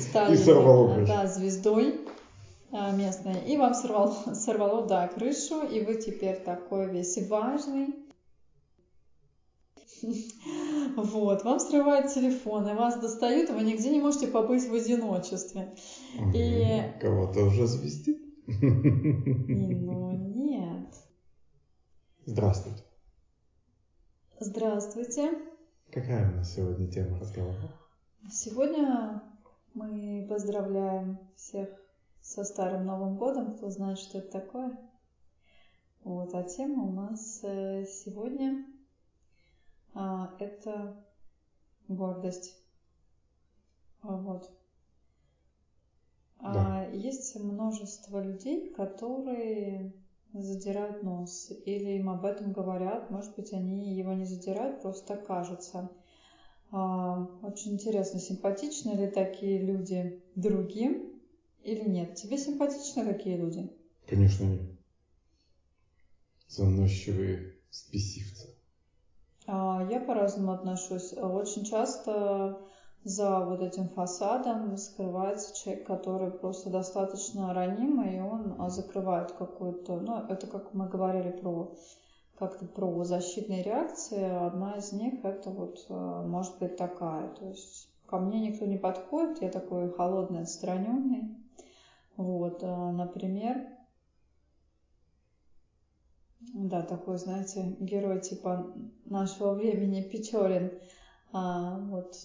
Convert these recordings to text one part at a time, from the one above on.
стали И сорвало да, крышу. да, звездой а, местной. И вам сорвало, сорвало, да, крышу, и вы теперь такой весь важный. Вот, вам срывают телефон, и вас достают, и вы нигде не можете побыть в одиночестве. И-. Кого-то уже звездит. И, ну, нет. Здравствуйте. Здравствуйте. Какая у нас сегодня тема разговора? Сегодня мы поздравляем всех со Старым Новым Годом, кто знает, что это такое. Вот, а тема у нас э, сегодня а, это гордость. А, Вот. А, Есть множество людей, которые задирают нос, или им об этом говорят, может быть, они его не задирают, просто кажется. А, Очень интересно, симпатичны ли такие люди другим или нет? Тебе симпатичны такие люди? Конечно, нет. Заносчивые спесивцы. А, Я по-разному отношусь. Очень часто за вот этим фасадом скрывается человек, который просто достаточно ранимый, и он а, закрывает какую-то... Ну, это как мы говорили про как-то про защитные реакции. Одна из них это вот а, может быть такая. То есть ко мне никто не подходит, я такой холодный, отстраненный. Вот, а, например, да, такой, знаете, герой типа нашего времени Печорин. А, вот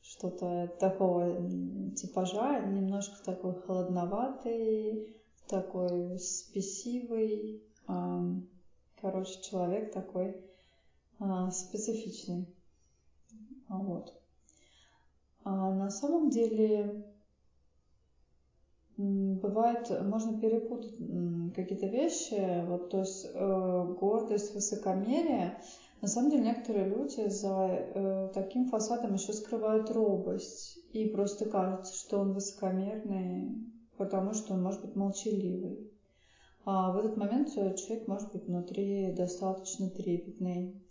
что-то такого типажа, немножко такой холодноватый, такой спесивый. а, короче, человек такой а, специфичный. Вот. А на самом деле бывает, можно перепутать какие-то вещи, вот, то есть э, гордость, высокомерие. На самом деле некоторые люди за э, таким фасадом еще скрывают робость, и просто кажется, что он высокомерный, потому что он может быть молчаливый. А в этот момент э, человек может быть внутри достаточно трепетный,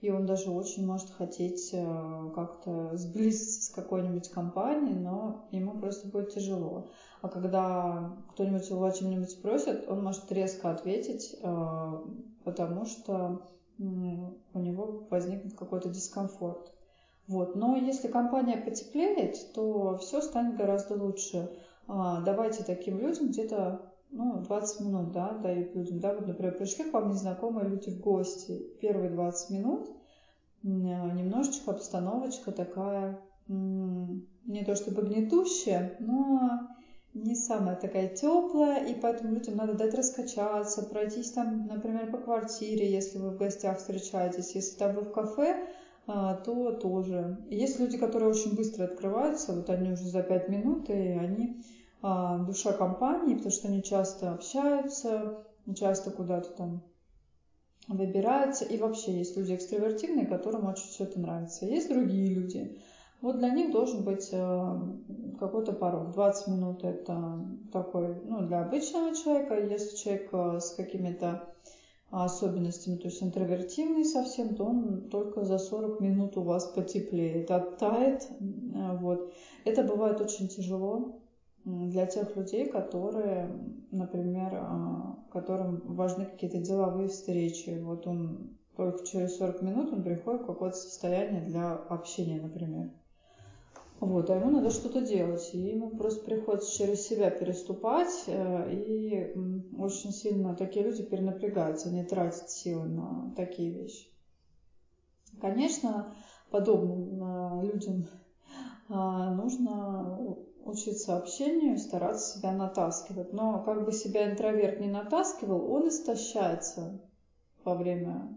и он даже очень может хотеть э, как-то сблизиться с какой-нибудь компанией, но ему просто будет тяжело. А когда кто-нибудь его о чем-нибудь спросит, он может резко ответить, э, потому что у него возникнет какой-то дискомфорт. Вот. Но если компания потеплеет, то все станет гораздо лучше. А, Давайте таким людям где-то ну, 20 минут, да, дают людям, да, вот, например, пришли к вам незнакомые люди в гости, первые 20 минут немножечко обстановочка такая, не то чтобы гнетущая, но не самая такая теплая, и поэтому людям надо дать раскачаться, пройтись там, например, по квартире, если вы в гостях встречаетесь, если там вы в кафе, а, то тоже. Есть люди, которые очень быстро открываются, вот они уже за 5 минут, и они душа компании, потому что они часто общаются, часто куда-то там выбираются. И вообще есть люди экстравертивные, которым очень все это нравится. Есть другие люди. Вот для них должен быть э, какой-то порог. 20 минут это такой, ну, для обычного человека. Если человек э, с какими-то особенностями, то есть интровертивный совсем, то он только за 40 минут у вас потеплеет, оттает. Э, Вот. Это бывает очень тяжело для тех людей, которые, например, а, которым важны какие-то деловые встречи. Вот он только через 40 минут он приходит в какое-то состояние для общения, например. Вот, а ему надо что-то делать, и ему просто приходится через себя переступать, э, и очень сильно такие люди перенапрягаются, они тратят силы на такие вещи. Конечно, подобным э, людям а, нужно учиться общению, стараться себя натаскивать. Но как бы себя интроверт не натаскивал, он истощается во время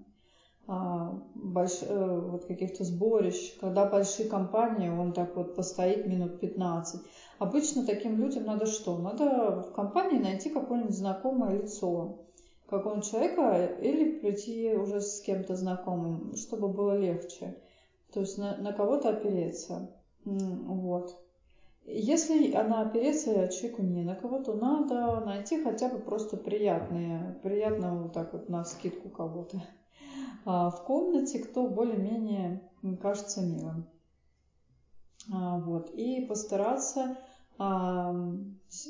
а, больш- э, вот каких-то сборищ, когда большие компании, он так вот постоит минут 15. Обычно таким людям надо что? Надо в компании найти какое-нибудь знакомое лицо какого-нибудь человека или прийти уже с кем-то знакомым, чтобы было легче. То есть на, на кого-то опереться. Вот. Если она опереться человеку не на кого, то надо найти хотя бы просто приятные, приятного вот так вот на скидку кого-то а, в комнате, кто более-менее кажется милым. А, Вот. И постараться с,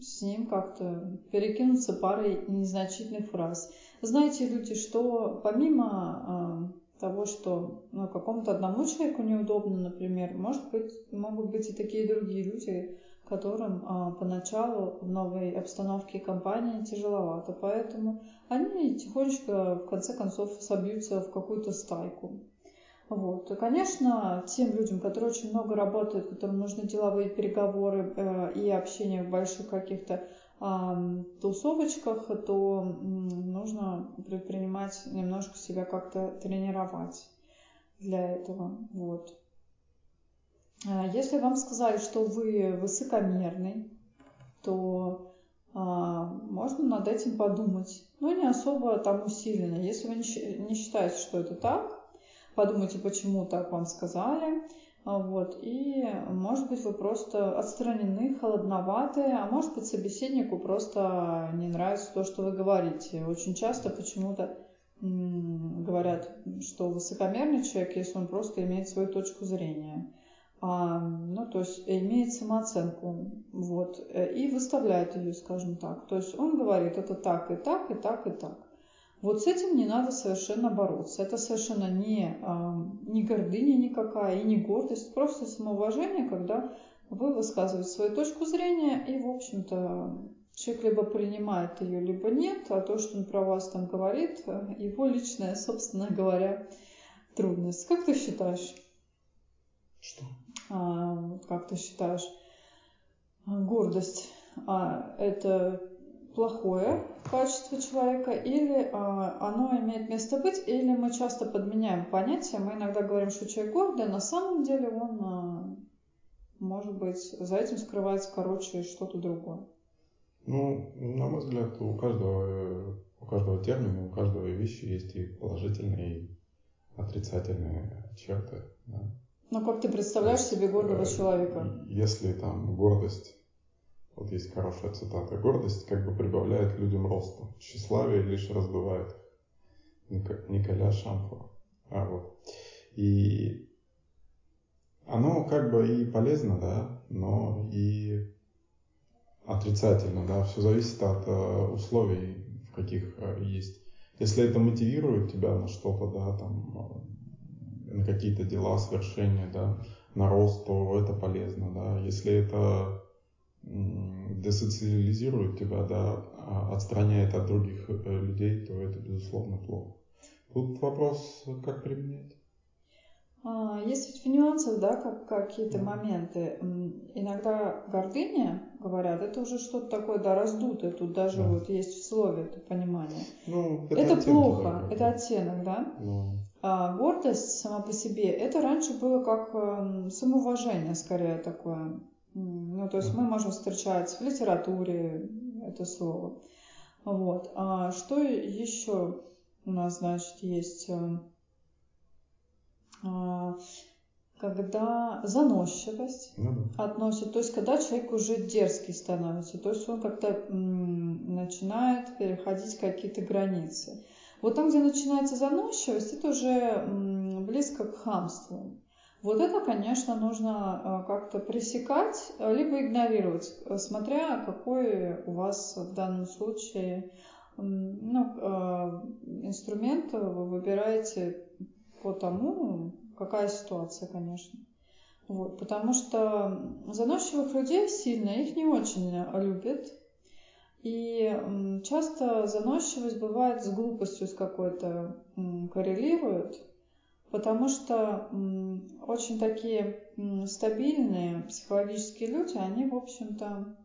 с ним как-то перекинуться парой незначительных фраз. Знаете, люди, что помимо того, что ну, какому-то одному человеку неудобно, например, может быть, могут быть и такие другие люди, которым а, поначалу в новой обстановке компании тяжеловато. Поэтому они тихонечко, в конце концов, собьются в какую-то стайку. Вот. И, конечно, тем людям, которые очень много работают, которым нужны деловые переговоры э, и общение в больших каких-то тусовочках, то нужно предпринимать немножко себя как-то тренировать для этого. Вот. А если вам сказали, что вы высокомерный, то а, можно над этим подумать, но не особо там усиленно. Если вы не считаете, что это так, подумайте, почему так вам сказали. А, вот. И, может быть, вы просто отстранены, холодноваты, а может быть, собеседнику просто не нравится то, что вы говорите. Очень часто почему-то говорят, что высокомерный человек, если он просто имеет свою точку зрения. А, ну, то есть имеет самооценку, вот, и выставляет ее, скажем так. То есть он говорит, это так и так, и так, и так. Вот с этим не надо совершенно бороться. Это совершенно не, не гордыня никакая и не гордость, просто самоуважение, когда вы высказываете свою точку зрения, и, в общем-то, человек либо принимает ее, либо нет, а то, что он про вас там говорит, его личная, собственно говоря, трудность. Как ты считаешь? Что? А, как ты считаешь, гордость а, это плохое качество человека, или а, оно имеет место быть, или мы часто подменяем понятия. Мы иногда говорим, что человек гордый, на самом деле он, а, может быть, за этим скрывается, короче, что-то другое. Ну, на мой взгляд, у каждого, у каждого термина, у каждого вещи есть и положительные, и отрицательные черты. Да? Ну, как ты представляешь себе гордого э, человека? Если там гордость вот есть хорошая цитата. Гордость как бы прибавляет людям роста. Тщеславие лишь раздувает Николя Шамфор. А, вот. И оно как бы и полезно, да, но и отрицательно, да, все зависит от э, условий, в каких э, есть. Если это мотивирует тебя на что-то, да, там, э, на какие-то дела, свершения, да, на рост, то это полезно, да. Если это десоциализирует тебя, да, а отстраняет от других э, людей, то это, безусловно, плохо. Тут вопрос, как применять. А, есть ведь в нюансах, да, как, какие-то моменты. Иногда гордыня, говорят, это уже что-то такое, да, раздутое. Тут даже да. вот есть в слове это понимание. Ну, это это оттенки, плохо, да, это оттенок, да? Ну. А гордость сама по себе, это раньше было как э, самоуважение, скорее такое. Ну, то есть мы можем встречать в литературе это слово. Вот. А что еще у нас, значит, есть? Э, а, когда заносчивость ну, да. относит, то есть когда человек уже дерзкий становится, то есть он как-то начинает переходить какие-то границы. Вот там, где начинается заносчивость, это уже близко к хамству. Вот это, конечно, нужно э, как-то пресекать, э, либо игнорировать, э, смотря какой у вас в данном случае ну, инструмент вы выбираете по тому, какая ситуация, конечно. Вот, потому что заносчивых людей сильно, их не очень любят. И часто заносчивость бывает с глупостью с какой-то коррелирует. Потому что очень такие стабильные психологические люди, они, в общем-то,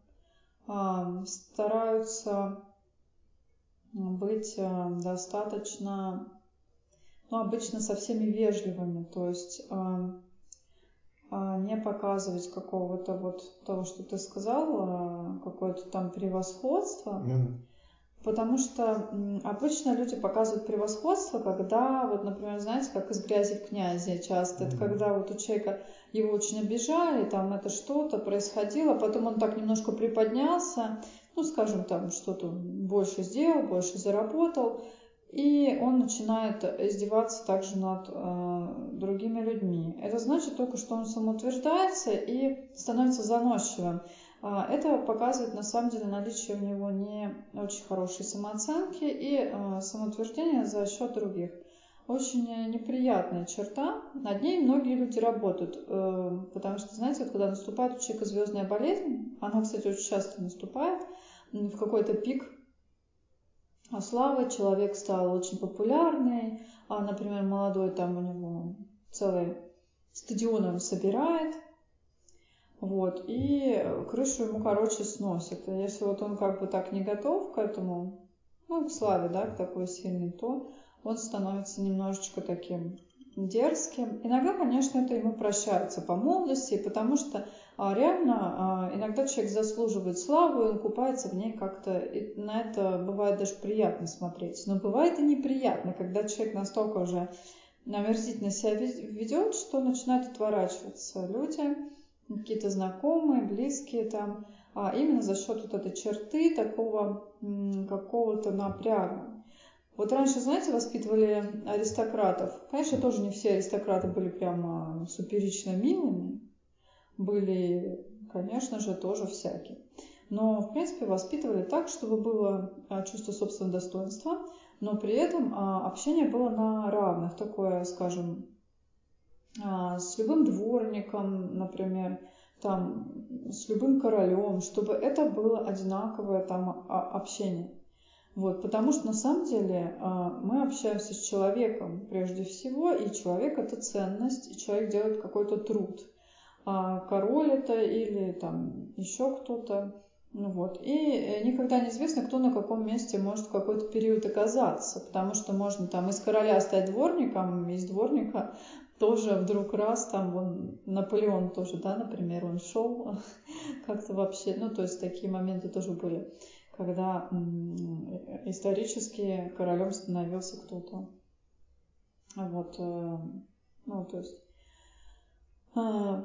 стараются быть э, достаточно, ну, обычно со всеми вежливыми, то есть а, не показывать какого-то вот того, что ты сказал, а какое-то там превосходство. Mm-hmm. Потому что обычно люди показывают превосходство, когда, вот, например, знаете, как из грязи в князи часто, mm-hmm. это когда вот у человека его очень обижали, там это что-то происходило, потом он так немножко приподнялся, ну, скажем, там что-то больше сделал, больше заработал, и он начинает издеваться также над э, другими людьми. Это значит только, что он самоутверждается и становится заносчивым. Э, это показывает на самом деле наличие у него не очень хорошей самооценки и э, самоутверждения за счет других. Очень неприятная черта. Над ней многие люди работают, э, потому что, знаете, вот когда наступает у человека звездная болезнь, она, кстати, очень часто наступает в какой-то пик а славы, человек стал очень популярный, а, например, молодой там у него целый стадион он собирает, вот, и крышу ему, короче, сносит. Если вот он как бы так не готов к этому, ну, к славе, да, к такой сильной, то он становится немножечко таким дерзким. Иногда, конечно, это ему прощается по молодости, потому что а, реально а, иногда человек заслуживает славу, и он купается в ней как-то, на это бывает даже приятно смотреть. Но бывает и неприятно, когда человек настолько уже омерзительно себя ведет, что начинают отворачиваться люди, какие-то знакомые, близкие там, а именно за счет вот этой черты такого какого-то напряга. Вот раньше, знаете, воспитывали аристократов. Конечно, тоже не все аристократы были прямо суперично милыми. Были, конечно же, тоже всякие. Но, в принципе, воспитывали так, чтобы было а, чувство собственного достоинства, но при этом а, общение было на равных. Такое, скажем, с любым дворником, например, там, с любым королем, чтобы это было одинаковое там общение. Вот, потому что на самом деле а, мы общаемся с человеком прежде всего, и человек это ценность, и человек делает какой-то труд. А король это или там еще кто-то. Ну вот. И э, никогда неизвестно, кто на каком месте может в какой-то период оказаться, потому что можно там из короля стать дворником, из дворника тоже вдруг раз, там вон Наполеон тоже, да, например, он шел как-то вообще, ну то есть такие моменты тоже были когда исторически королем становился кто-то. Вот, э, ну, то есть, э,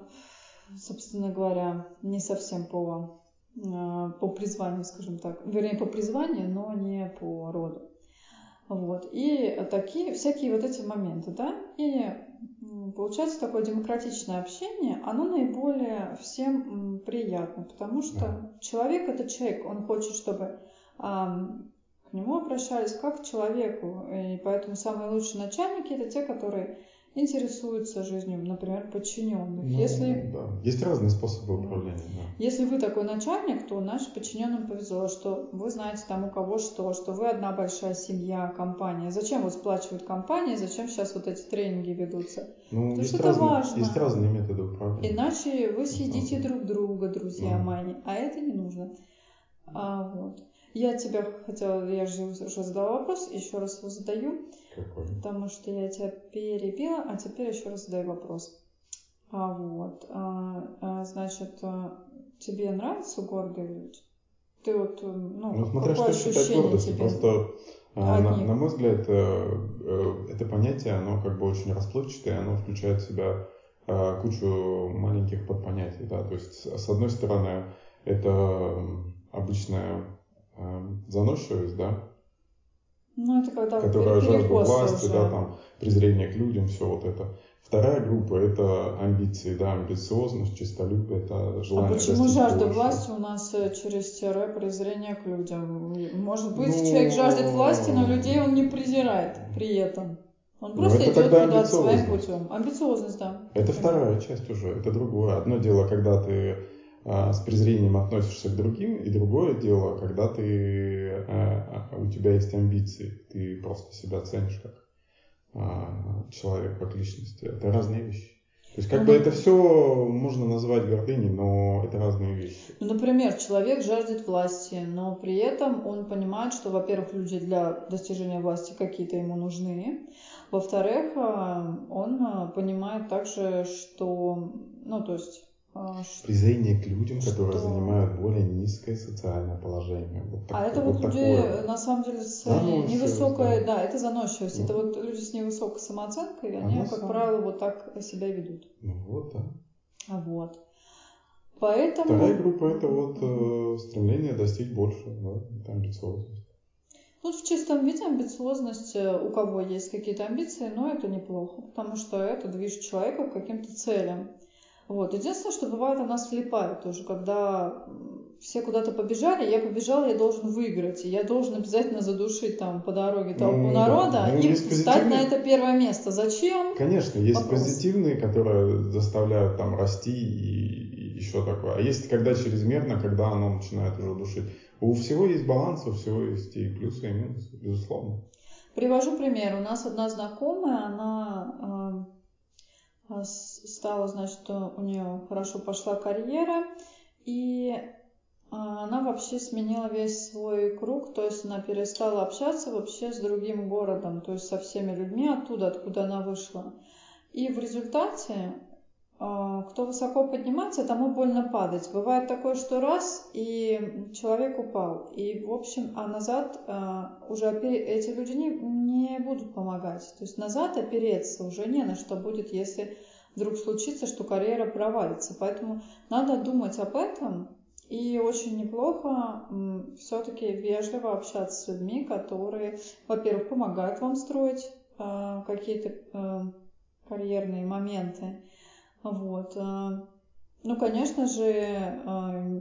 собственно говоря, не совсем по, э, по призванию, скажем так. Вернее, по призванию, но не по роду. Вот. И такие, всякие вот эти моменты, да, и получается такое демократичное общение, оно наиболее всем приятно, потому что да. человек это человек, он хочет, чтобы к нему обращались как к человеку, и поэтому самые лучшие начальники это те, которые интересуются жизнью, например, подчиненных. Ну, Если... да. Есть разные способы управления. Да. Если вы такой начальник, то нашим подчиненным повезло, что вы знаете там у кого что, что вы одна большая семья, компания. Зачем вот сплачивают компании, зачем сейчас вот эти тренинги ведутся? Ну, Потому что разные, это важно. Есть разные методы управления. Иначе вы съедите друг друга, друзья ну. мои, а это не нужно. А, вот. Я тебя хотела, я же уже задала вопрос, еще раз его задаю. Какой? Потому что я тебя перебила, а теперь еще раз задаю вопрос. А вот, а, а, значит, а, тебе нравятся гордые люди? Ты вот, ну, ну смотря что считать гордостью, тебе... просто а, на, на мой взгляд, э, э, это понятие, оно как бы очень расплывчатое, оно включает в себя э, кучу маленьких подпонятий, да, то есть с одной стороны это обычная заносчивость, да, ну, это когда которая жажда власти, уже. да, там, презрение к людям, все вот это. Вторая группа – это амбиции, да, амбициозность, честолюбие, это желание А почему жажда больше. власти у нас э, через тире презрение к людям? Может быть, ну... человек жаждет власти, но людей он не презирает при этом. Он просто ну, это идет туда своим путем. Амбициозность, да. Это вторая часть уже, это другое. Одно дело, когда ты а, с презрением относишься к другим, и другое дело, когда ты, а, а, у тебя есть амбиции, ты просто себя ценишь как человек, как личность. Это разные вещи. То есть как ну, бы это все можно назвать гордыней, но это разные вещи. Ну, например, человек жаждет власти, но при этом он понимает, что, во-первых, люди для достижения власти какие-то ему нужны. Во-вторых, он понимает также, что, ну, то есть а, Презрение к людям, что... которые занимают более низкое социальное положение. Вот так, а это вот, вот люди, такое. на самом деле, с невысокой, да. да, это заносчивость. Ну. Это вот люди с невысокой самооценкой, они, Она как сам... правило, вот так себя ведут. Ну вот, да. А вот. Поэтому... Вторая группа это вот э, стремление достичь больше, да, это амбициозность. Ну, в чистом виде амбициозность, э, у кого есть какие-то амбиции, но это неплохо, потому что это движет человека к каким-то целям. Вот. Единственное, что бывает, у нас влипает тоже, когда все куда-то побежали, я побежал, я должен выиграть, и я должен обязательно задушить там по дороге толпу ну, народа да. ну, и встать на это первое место. Зачем? Конечно, есть Вопрос. позитивные, которые заставляют там расти и, и еще такое. А есть когда чрезмерно, когда оно начинает уже душить. У всего есть баланс, у всего есть и плюсы, и минусы, безусловно. Привожу пример. У нас одна знакомая, она э, стала, значит, у нее хорошо пошла карьера, и она вообще сменила весь свой круг, то есть она перестала общаться вообще с другим городом, то есть со всеми людьми оттуда, откуда она вышла. И в результате а, кто высоко поднимается, тому больно падать. Бывает такое, что раз, и человек упал. И, в общем, а назад а, уже эти люди не, не будут помогать. То есть назад опереться уже не на что будет, если вдруг случится, что карьера провалится. Поэтому надо думать об этом. И очень неплохо все-таки вежливо общаться с людьми, которые, во-первых, помогают вам строить а, какие-то карьерные моменты, вот. Э, ну, конечно же, э,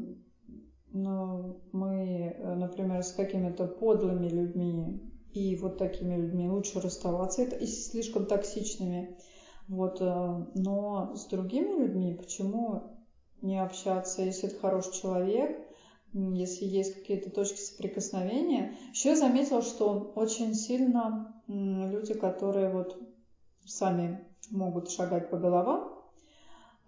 ну, мы, э, например, с какими-то подлыми людьми и вот такими людьми лучше расставаться, и слишком токсичными. Вот, но с другими людьми почему не общаться, если это хороший человек, если есть какие-то точки соприкосновения. Еще я заметила, что очень сильно люди, которые вот сами могут шагать по головам,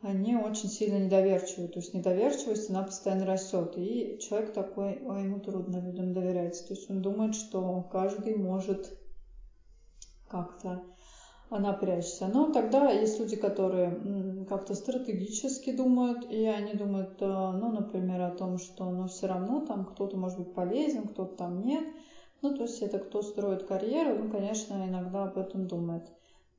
они очень сильно недоверчивы. То есть недоверчивость, она постоянно растет. И человек такой, а ему трудно людям доверять. То есть он думает, что каждый может как-то напрячься. Но тогда есть люди, которые как-то стратегически думают, и они думают, э, ну, например, о том, что, ну, все равно там кто-то может быть полезен, кто-то там нет. Ну, то есть это кто строит карьеру, ну, конечно, иногда об этом думает.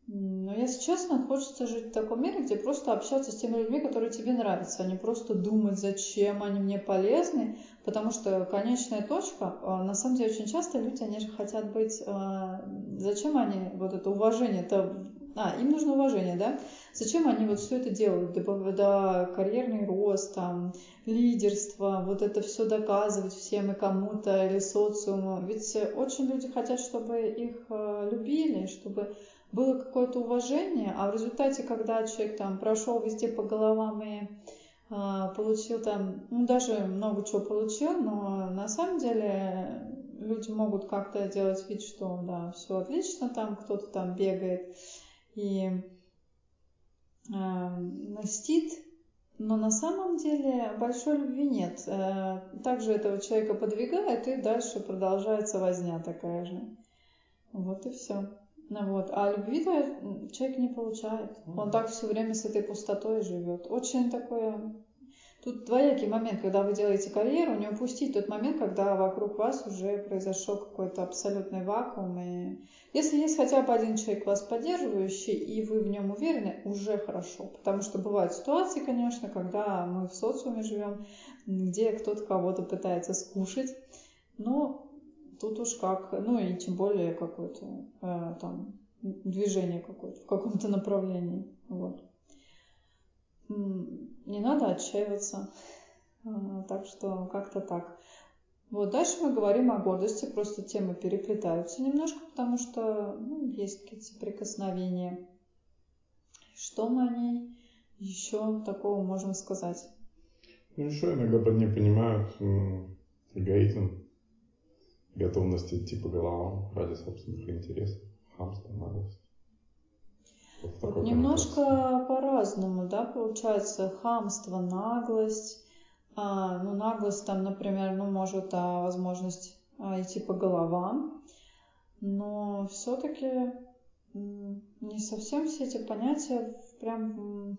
Но, если честно, хочется жить в таком мире, где просто общаться с теми людьми, которые тебе нравятся, а не просто думать, зачем они мне полезны, потому что конечная точка, а, на самом деле, очень часто люди, они же хотят быть, а, зачем они, вот это уважение, это, а, им нужно уважение, да? Зачем они вот все это делают, да, да карьерный рост, там, лидерство, вот это все доказывать всем и кому-то или социуму, ведь очень люди хотят, чтобы их а, любили, чтобы было какое-то уважение, а в результате, когда человек там прошел везде по головам и э, получил там, ну даже много чего получил, но на самом деле люди могут как-то делать вид, что да, все отлично, там кто-то там бегает и э, льстит, но на самом деле большой любви нет. Э, также этого человека подвигает, и дальше продолжается возня такая же. Вот и все. Ну вот. А любви-то человек не получает. Он так все время с этой пустотой живет. Очень такое... Тут двоякий момент, когда вы делаете карьеру, не упустить тот момент, когда вокруг вас уже произошел какой-то абсолютный вакуум. И если есть хотя бы один человек вас поддерживающий, и вы в нем уверены, уже хорошо. Потому что бывают ситуации, конечно, когда мы в социуме живем, где кто-то кого-то пытается скушать. Но тут уж как, ну и тем более какое-то э, там движение какое-то в каком-то направлении. Вот. Не надо отчаиваться. А, так что как-то так. Вот дальше мы говорим о гордости, просто темы переплетаются немножко, потому что ну, есть какие-то соприкосновения. Что мы о ней еще такого можем сказать? Ну, еще иногда не понимают эгоизм готовность идти по головам ради собственных интересов, хамство, наглость. Вот, вот немножко по-разному, да, получается, хамство, наглость. А, ну, наглость там, например, ну, может, а, возможность а, идти по головам, но все-таки не совсем все эти понятия прям,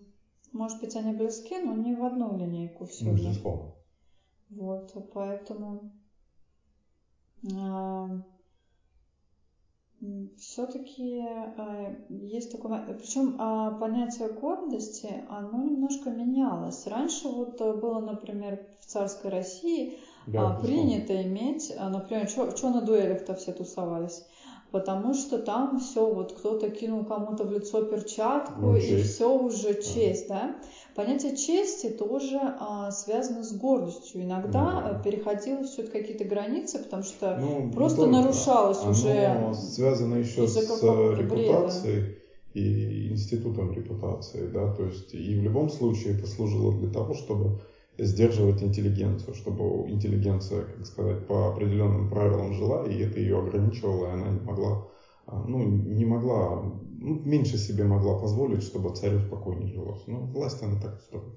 может быть, они близки, но не в одну линейку все ну, Безусловно. Вот, поэтому все-таки э, есть такое, причем а, понятие гордости, оно немножко менялось. Раньше вот было, например, в царской России Да, а, принято иметь, а, например, что на дуэлях-то все тусовались? Потому что там все, вот кто-то кинул кому-то в лицо перчатку, Ну, и все уже честь, да? Понятие чести тоже а, связано с гордостью. Иногда да. а, переходило все какие-то границы, потому что Ну, просто только. нарушалось Оно уже связано еще с репутацией и институтом репутации, да, то есть и в любом случае это служило для того, чтобы сдерживать интеллигенцию, чтобы интеллигенция, как сказать, по определенным правилам жила, и это ее ограничивало, и она не могла, а, ну, не могла, ну, меньше себе могла позволить, чтобы царю спокойнее жилось. Ну, власть она так устроена.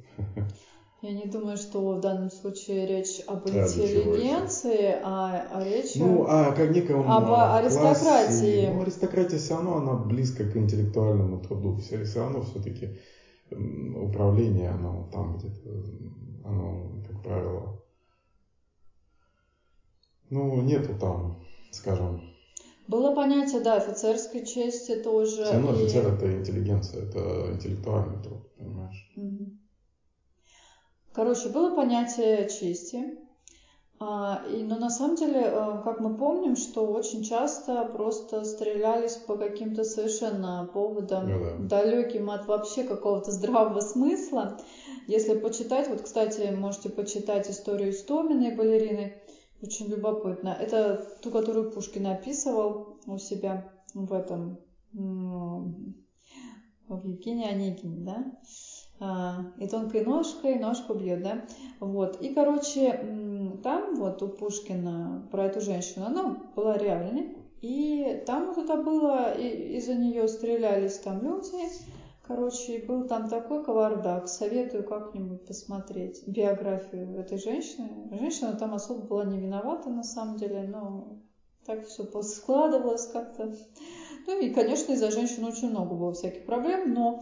Я не думаю, что в данном случае речь об интеллигенции, а, а речь Ну, а как неком об аристократии. классе, ну, аристократия все равно, она близко к интеллектуальному труду. Все, все равно все-таки управление, оно там где-то, оно, как правило, ну, нету там, скажем, Было понятие, да, офицерской чести тоже. все равно и- офицер это интеллигенция, это интеллектуальный труд, понимаешь? Мгм. Короче, было понятие чести. А, и, но на самом деле, э, как мы помним, что очень часто просто стрелялись по каким-то совершенно поводам, Ну да. далеким от вообще какого-то здравого смысла. Если почитать, вот, кстати, можете почитать историю Истоминой балерины, очень любопытно. Это ту, которую Пушкин описывал у себя в этом, в Евгении Онегине, да? А, и тонкой ножкой ножку бьет, да? Вот. И, короче, там вот у Пушкина про эту женщину, она была реальной. И там вот это было, и из-за нее стрелялись там люди. Короче, был там такой кавардак. Советую как-нибудь посмотреть биографию этой женщины. Женщина там особо была не виновата на самом деле, но так все складывалось как-то. Ну и, конечно, из-за женщин очень много было всяких проблем, но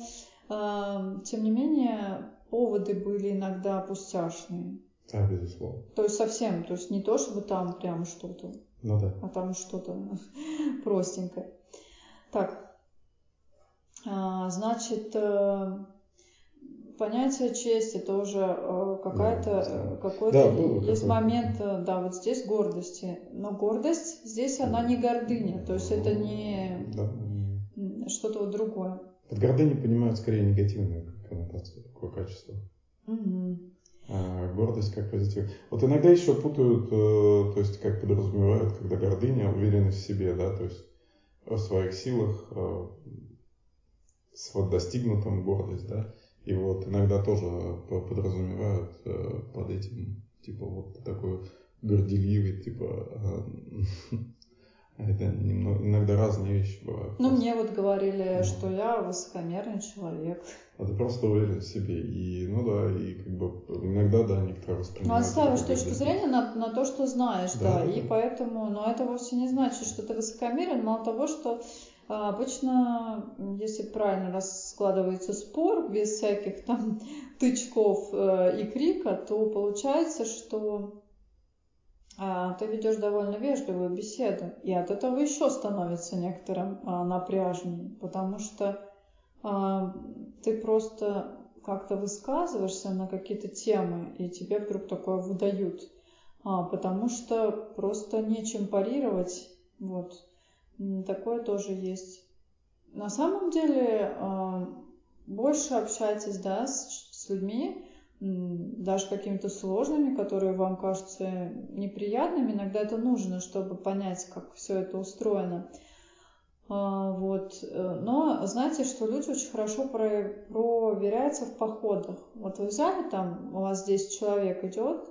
а, тем не менее, поводы были иногда пустяшные. Да, безусловно. То есть совсем, то есть не то, чтобы там прям что-то, Ну да. а там что-то простенькое. Так, значит, э, понятие чести тоже э, какая-то, Да, э, какой-то Да, было есть какое-то. момент, да, вот здесь гордости. Но гордость здесь она не гордыня, то есть это не Да. что-то вот другое. Под гордыней понимают скорее негативную коннотацию, такое качество. Мгм. А гордость как позитив. Вот иногда еще путают, то есть как подразумевают, когда гордыня, уверенность в себе, да, то есть в своих силах, с вот достигнутым гордость, да. И вот иногда тоже по- подразумевают э, под этим, типа вот такой горделивый, типа, э, это немного, иногда разные вещи бывают. Ну, просто. мне вот говорили, Да. что я высокомерный человек. А ты просто уверен в себе. И, ну да, и как бы иногда, да, некоторые Ну, воспринимают отстаиваешь это как точку зрения на, на то, что знаешь, да, Да, да, и да. поэтому, но это вовсе не значит, что ты высокомерен, мало того, что а, обычно, м, если правильно раскладывается спор, без всяких там тычков э, и крика, то получается, что а, ты ведешь довольно вежливую беседу, и от этого еще становится некоторым а, напряжнее, потому что а, ты просто как-то высказываешься на какие-то темы, и тебе вдруг такое выдают, А, потому что просто нечем парировать, вот. Такое тоже есть. На самом деле, а, больше общайтесь, да, с, с людьми, даже какими-то сложными, которые вам кажутся неприятными. Иногда это нужно, чтобы понять, как все это устроено. А, Вот. э, Но знаете, что люди очень хорошо про- проверяются в походах. Вот вы взяли там, у вас 10 человек идет,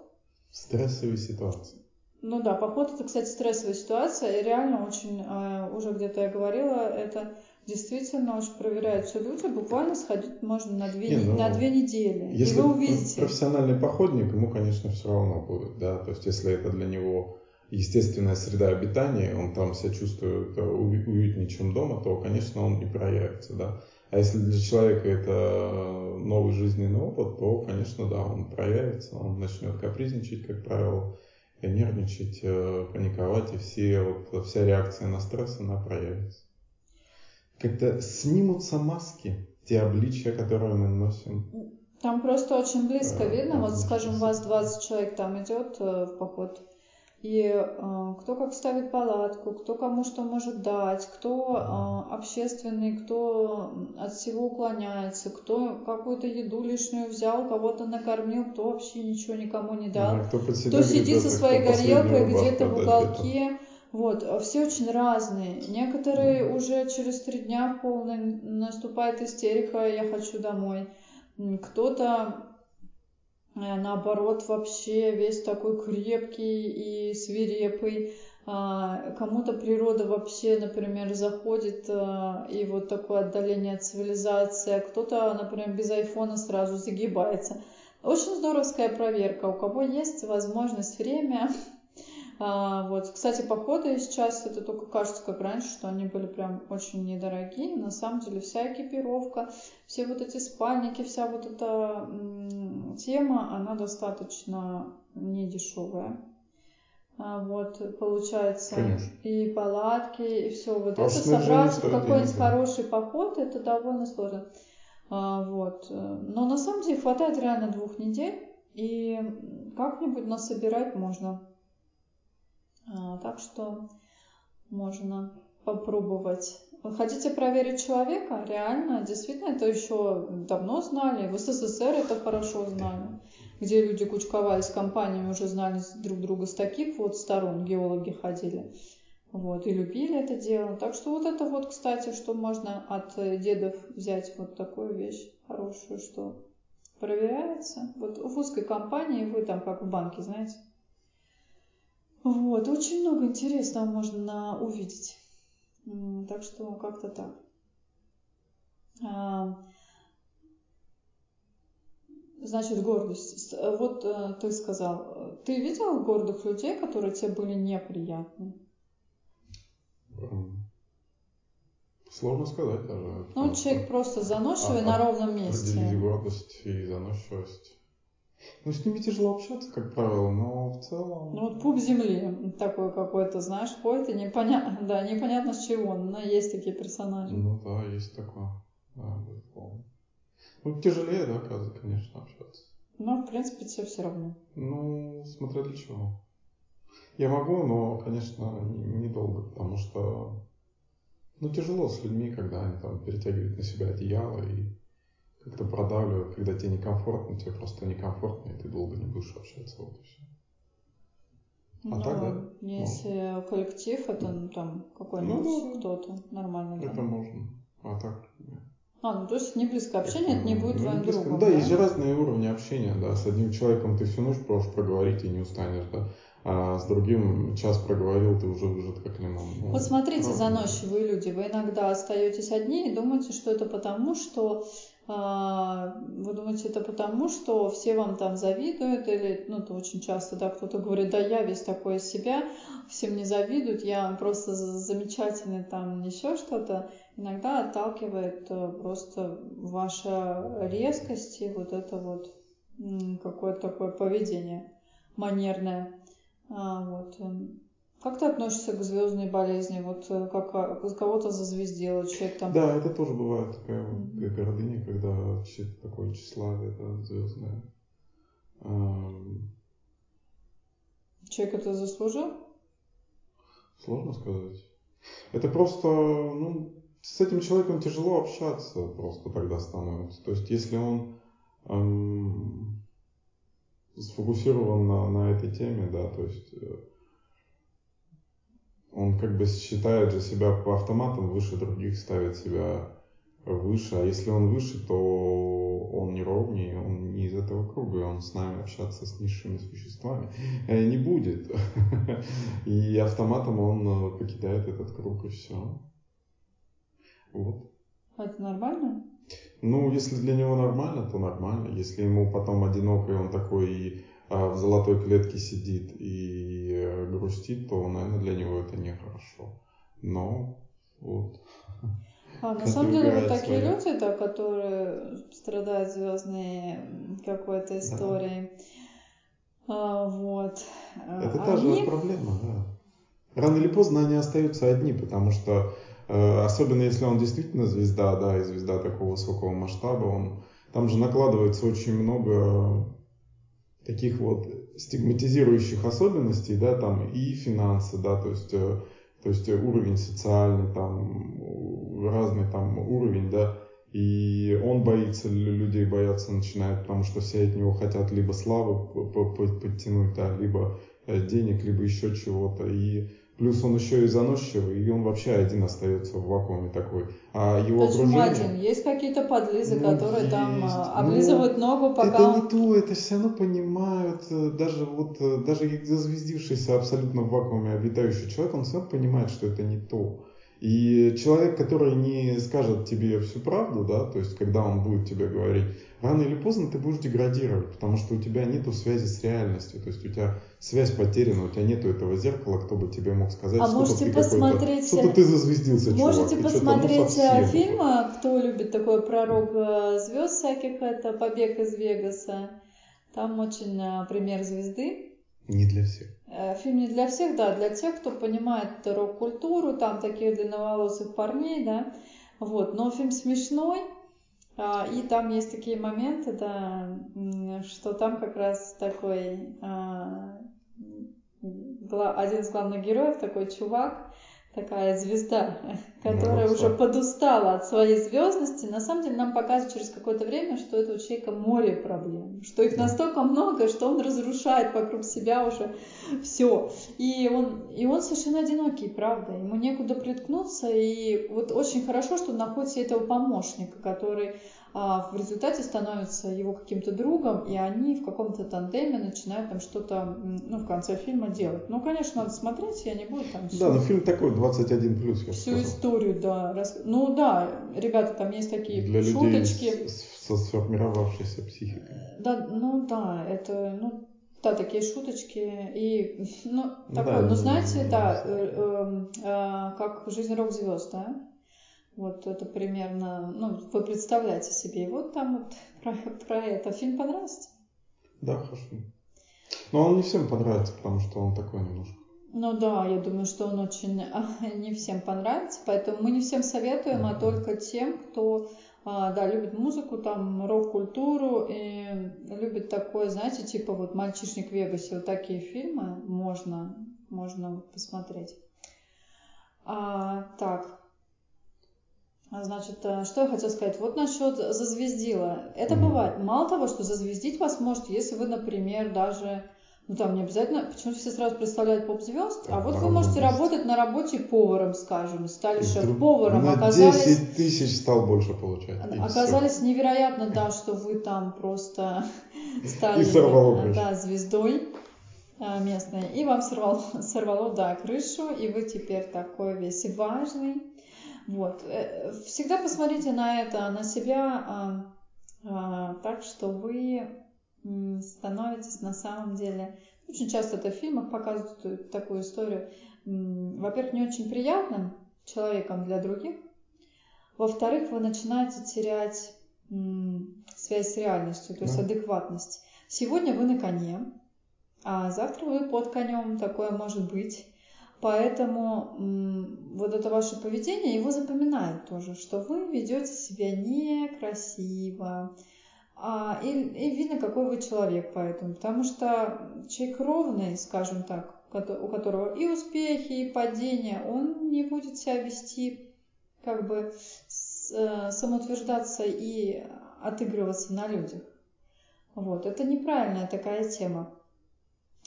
Стрессовые ситуации. Ну да, поход это, кстати, стрессовая ситуация, и реально очень, э, уже где-то я говорила, это действительно очень проверяются люди, буквально сходить можно на две, Не, ну, на две недели, Если и вы увидите. профессиональный походник, ему, конечно, все равно будет, да, то есть если это для него естественная среда обитания, он там себя чувствует э, уютнее, чем дома, то, конечно, он не проявится, да. А если для человека это новый жизненный опыт, то, конечно, да, он проявится, он начнет капризничать, как правило, и нервничать, э, паниковать, и все, вот, вся реакция на стресс, она проявится. Как-то снимутся маски, те обличия, которые мы носим. Там просто очень близко Э, видно, вот, скажем, часов. вас 20 человек там идет э, в поход, и э, кто как ставит палатку, кто кому что может дать, кто э, общественный, кто от всего уклоняется, кто какую-то еду лишнюю взял, кого-то накормил, кто вообще ничего никому не дал, Да, кто кто сидит со кто своей горелкой где-то в уголке. Вот, а все очень разные. Некоторые уже через три дня полный наступает истерика, я хочу домой. Кто-то наоборот вообще весь такой крепкий и свирепый. А, Кому-то природа вообще, например, заходит а, и вот такое отдаление от цивилизации, а кто-то, например, без айфона сразу загибается. Очень здоровская проверка. У кого есть возможность, время. А, вот, кстати, походы сейчас это только кажется, как раньше, что они были прям очень недорогие. На самом деле вся экипировка, все вот эти спальники, вся вот эта м, тема, она достаточно недешевая. А, вот, получается, Конечно. и палатки, и все. Вот А это собраться в какой-нибудь хороший поход, это довольно сложно. А, вот. Но на самом деле хватает реально двух недель, и как-нибудь насобирать можно. А, Так что можно попробовать. Хотите проверить человека? Реально, действительно, это еще давно знали. В СССР это хорошо знали. Где люди кучковались компаниями, уже знали друг друга с таких вот сторон, геологи ходили. Вот, и любили это дело. Так что вот это вот, кстати, что можно от дедов взять вот такую вещь хорошую, что проверяется. Вот в узкой компании вы там как в банке, знаете. Вот, очень много интересного можно увидеть. Так что как-то так. А, Значит, гордость. Э, Вот э, ты сказал, ты видел гордых людей, которые тебе были неприятны? Эм, Сложно сказать даже. Ну, человек просто заносчивый а- на ровном Определить месте. гордость и заносчивость. Ну, с ними тяжело общаться, как правило, но в целом... Ну вот пуп земли такой какой-то, знаешь, ходит и непонятно, да, непонятно с чего, но есть такие персонажи. Ну да, есть такое. Да, безусловно. Ну, тяжелее, да, оказывается, конечно, общаться. Но, в принципе, тебе все равно. Ну, смотря для чего. Я могу, но, конечно, не- недолго, потому что ну, тяжело с людьми, когда они там перетягивают на себя одеяло и как-то продавливают, когда тебе некомфортно, тебе просто некомфортно, и ты долго не будешь общаться, вот и все. А ну, так, да, если коллектив, это ну, там какой-нибудь Ну, да. кто-то, нормально, да? Это можно. А так, нет. А, ну то есть не близкое общение, это не будет Ну, твоим близко. другом, Ну да, есть же разные уровни общения, да. С одним человеком ты всю ночь можешь проговорить и не устанешь, да. А с другим час проговорил, ты уже выжат как лимон. Ну, Вот смотрите, разные. заносчивые люди, вы иногда остаетесь одни и думаете, что это потому, что вы думаете, это потому, что все вам там завидуют, или, ну, это очень часто, да, кто-то говорит, да, я весь такой из себя, все мне завидуют, я просто замечательный там, еще что-то. Иногда отталкивает э, просто ваша резкость и вот это вот какое-то такое поведение манерное. А, вот. Как ты относишься к звездной болезни? Вот э, как а, кого-то зазвездило, человек там Да, это тоже бывает такая г- гордыня, когда че- такое тщеславие, да, звездное. Человек это заслужил? Сложно сказать. Это просто, ну, с этим человеком тяжело общаться просто тогда становится. То есть, если он эм, сфокусирован на, на этой теме, да, то есть э, он как бы считает же себя по автоматам выше других, ставит себя выше, а если он выше, то он не ровнее, он не из этого круга, и он с нами общаться с низшими существами э, не будет. И автоматом он э, покидает этот круг, и все. Вот. Это нормально? Ну, если для него нормально, то нормально. Если ему потом одиноко, и он такой в золотой клетке сидит и э, грустит, то, наверное, для него это нехорошо. Но вот. А, на самом деле вот такие своё. люди, да, которые страдают звездной какой-то историей, а, вот, а, Это та же они, проблема, да. Рано или поздно они остаются одни, потому что, э, особенно если он действительно звезда, да, и звезда такого высокого масштаба, он там же накладывается очень много таких вот стигматизирующих особенностей, да, там и финансы, да, то есть, э, то есть уровень социальный, там разный там уровень, да, и он боится, людей бояться начинает, потому что все от него хотят либо славы подтянуть, да, либо э, денег, либо еще чего-то. И плюс он еще и заносчивый, и он вообще один остается в вакууме такой. А его Почему окружение... один? Есть какие-то подлизы, ну, которые есть. там а, ну, облизывают ну, ногу, пока Это он... не то, это все равно понимают, э, даже вот, э, даже зазвездившийся абсолютно в вакууме обитающий человек, он все равно понимает, что это не то. И человек, который не скажет тебе всю правду, да, то есть когда он будет тебе говорить, рано или поздно ты будешь деградировать, потому что у тебя нету связи с реальностью, то есть у тебя связь потеряна, у тебя нету этого зеркала, кто бы тебе мог сказать, а что-то ты посмотреть... что-то ты зазвездился, можете чувак. Можете посмотреть ну, фильм, кто любит такой пророк э, звезд всяких, это «Побег из Вегаса». Там очень э, пример звезды. Не для всех. Э, фильм не для всех, да, для тех, кто понимает рок-культуру, там таких длинноволосых парней, да, вот, но фильм смешной, а, и там есть такие моменты, да, что там как раз такой а, один из главных героев, такой чувак, такая звезда, которая уже подустала от своей звездности. На самом деле нам показывают через какое-то время, что это у человека море проблем, что их настолько много, что он разрушает вокруг себя уже все. И он, и он совершенно одинокий, правда. Ему некуда приткнуться. И вот очень хорошо, что он находит себе этого помощника, который в результате становится его каким-то другом, и они в каком-то тандеме начинают там что-то, ну, в конце фильма делать. Ну, конечно, надо смотреть, я не буду там... Да, но фильм такой 21+, плюс, я Всю сказал. историю, да. Рас... Ну, да, ребята, там есть такие Для шуточки. Людей с, со сформировавшейся психикой. Да, ну, да, это, ну, да, такие шуточки. И, ну, ну такое, да, ну, знаете, не, да, э, э, э, как жизнь рок-звезд, да? Вот это примерно, ну, вы представляете себе. И вот там вот про, про это. Фильм понравится? Да, хорошо. Но он не всем понравится, потому что он такой немножко. Ну да, я думаю, что он очень не всем понравится, поэтому мы не всем советуем, а только тем, кто а, да, любит музыку, там, рок-культуру и любит такое, знаете, типа вот «Мальчишник в Вегасе», вот такие фильмы можно, можно посмотреть. А, так, а, значит, э, что я хотела сказать? Вот насчет зазвездила. Это mm-hmm. бывает. Мало того, что зазвездить вас может, если вы, например, даже ну там не обязательно, почему все сразу представляют поп-звезд, а вот вы можете месте. работать на работе поваром, скажем, стали шеф-поваром, оказались... 10 тысяч стал больше получать. Оказались все. невероятно, да, что вы там просто стали и да, звездой э, местной, и вам сорвало, сорвало, да, крышу, и вы теперь такой весь важный, вот. Э, всегда посмотрите на это, на себя а, а, так, что вы становитесь на самом деле... Очень часто это в фильмах показывают такую историю. Во-первых, не очень приятным человеком для других. Во-вторых, вы начинаете терять связь с реальностью, то есть адекватность. Сегодня вы на коне, а завтра вы под конем, такое может быть. Поэтому вот это ваше поведение, его запоминают тоже, что вы ведете себя некрасиво. А, и, и видно, какой вы человек поэтому. Потому что человек ровный, скажем так, у которого и успехи, и падения, он не будет себя вести как бы э, самоутверждаться и отыгрываться на людях. Вот, это неправильная такая тема.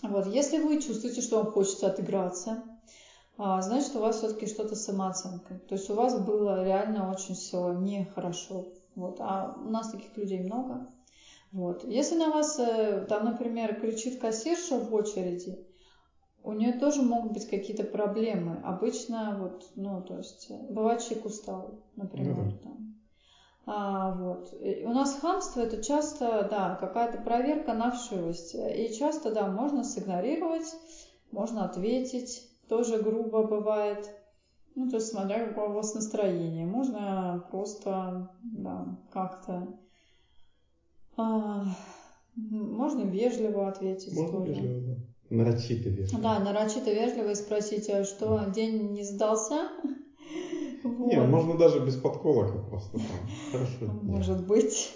Вот, если вы чувствуете, что вам хочется отыграться, значит, у вас все-таки что-то с самооценкой. То есть у вас было реально очень все нехорошо. Вот. А у нас таких людей много. Вот. Если на вас, э, там, например, кричит кассирша в очереди, у нее тоже могут быть какие-то проблемы. Обычно, вот, ну, то есть, э, бывает человек устал, например, mm-hmm. там. А, вот. И у нас хамство это часто, да, какая-то проверка на вшивость. И часто, да, можно сигнорировать, можно ответить, тоже грубо бывает. Ну, то есть, смотря какое у вас настроение. Можно просто, да, как-то... А, можно вежливо ответить можно тоже. вежливо, да. Нарочито вежливо. Да, нарочито вежливо и спросить, а что, день не сдался? Вот. Не, можно даже без подколок просто там. Хорошо. Может быть.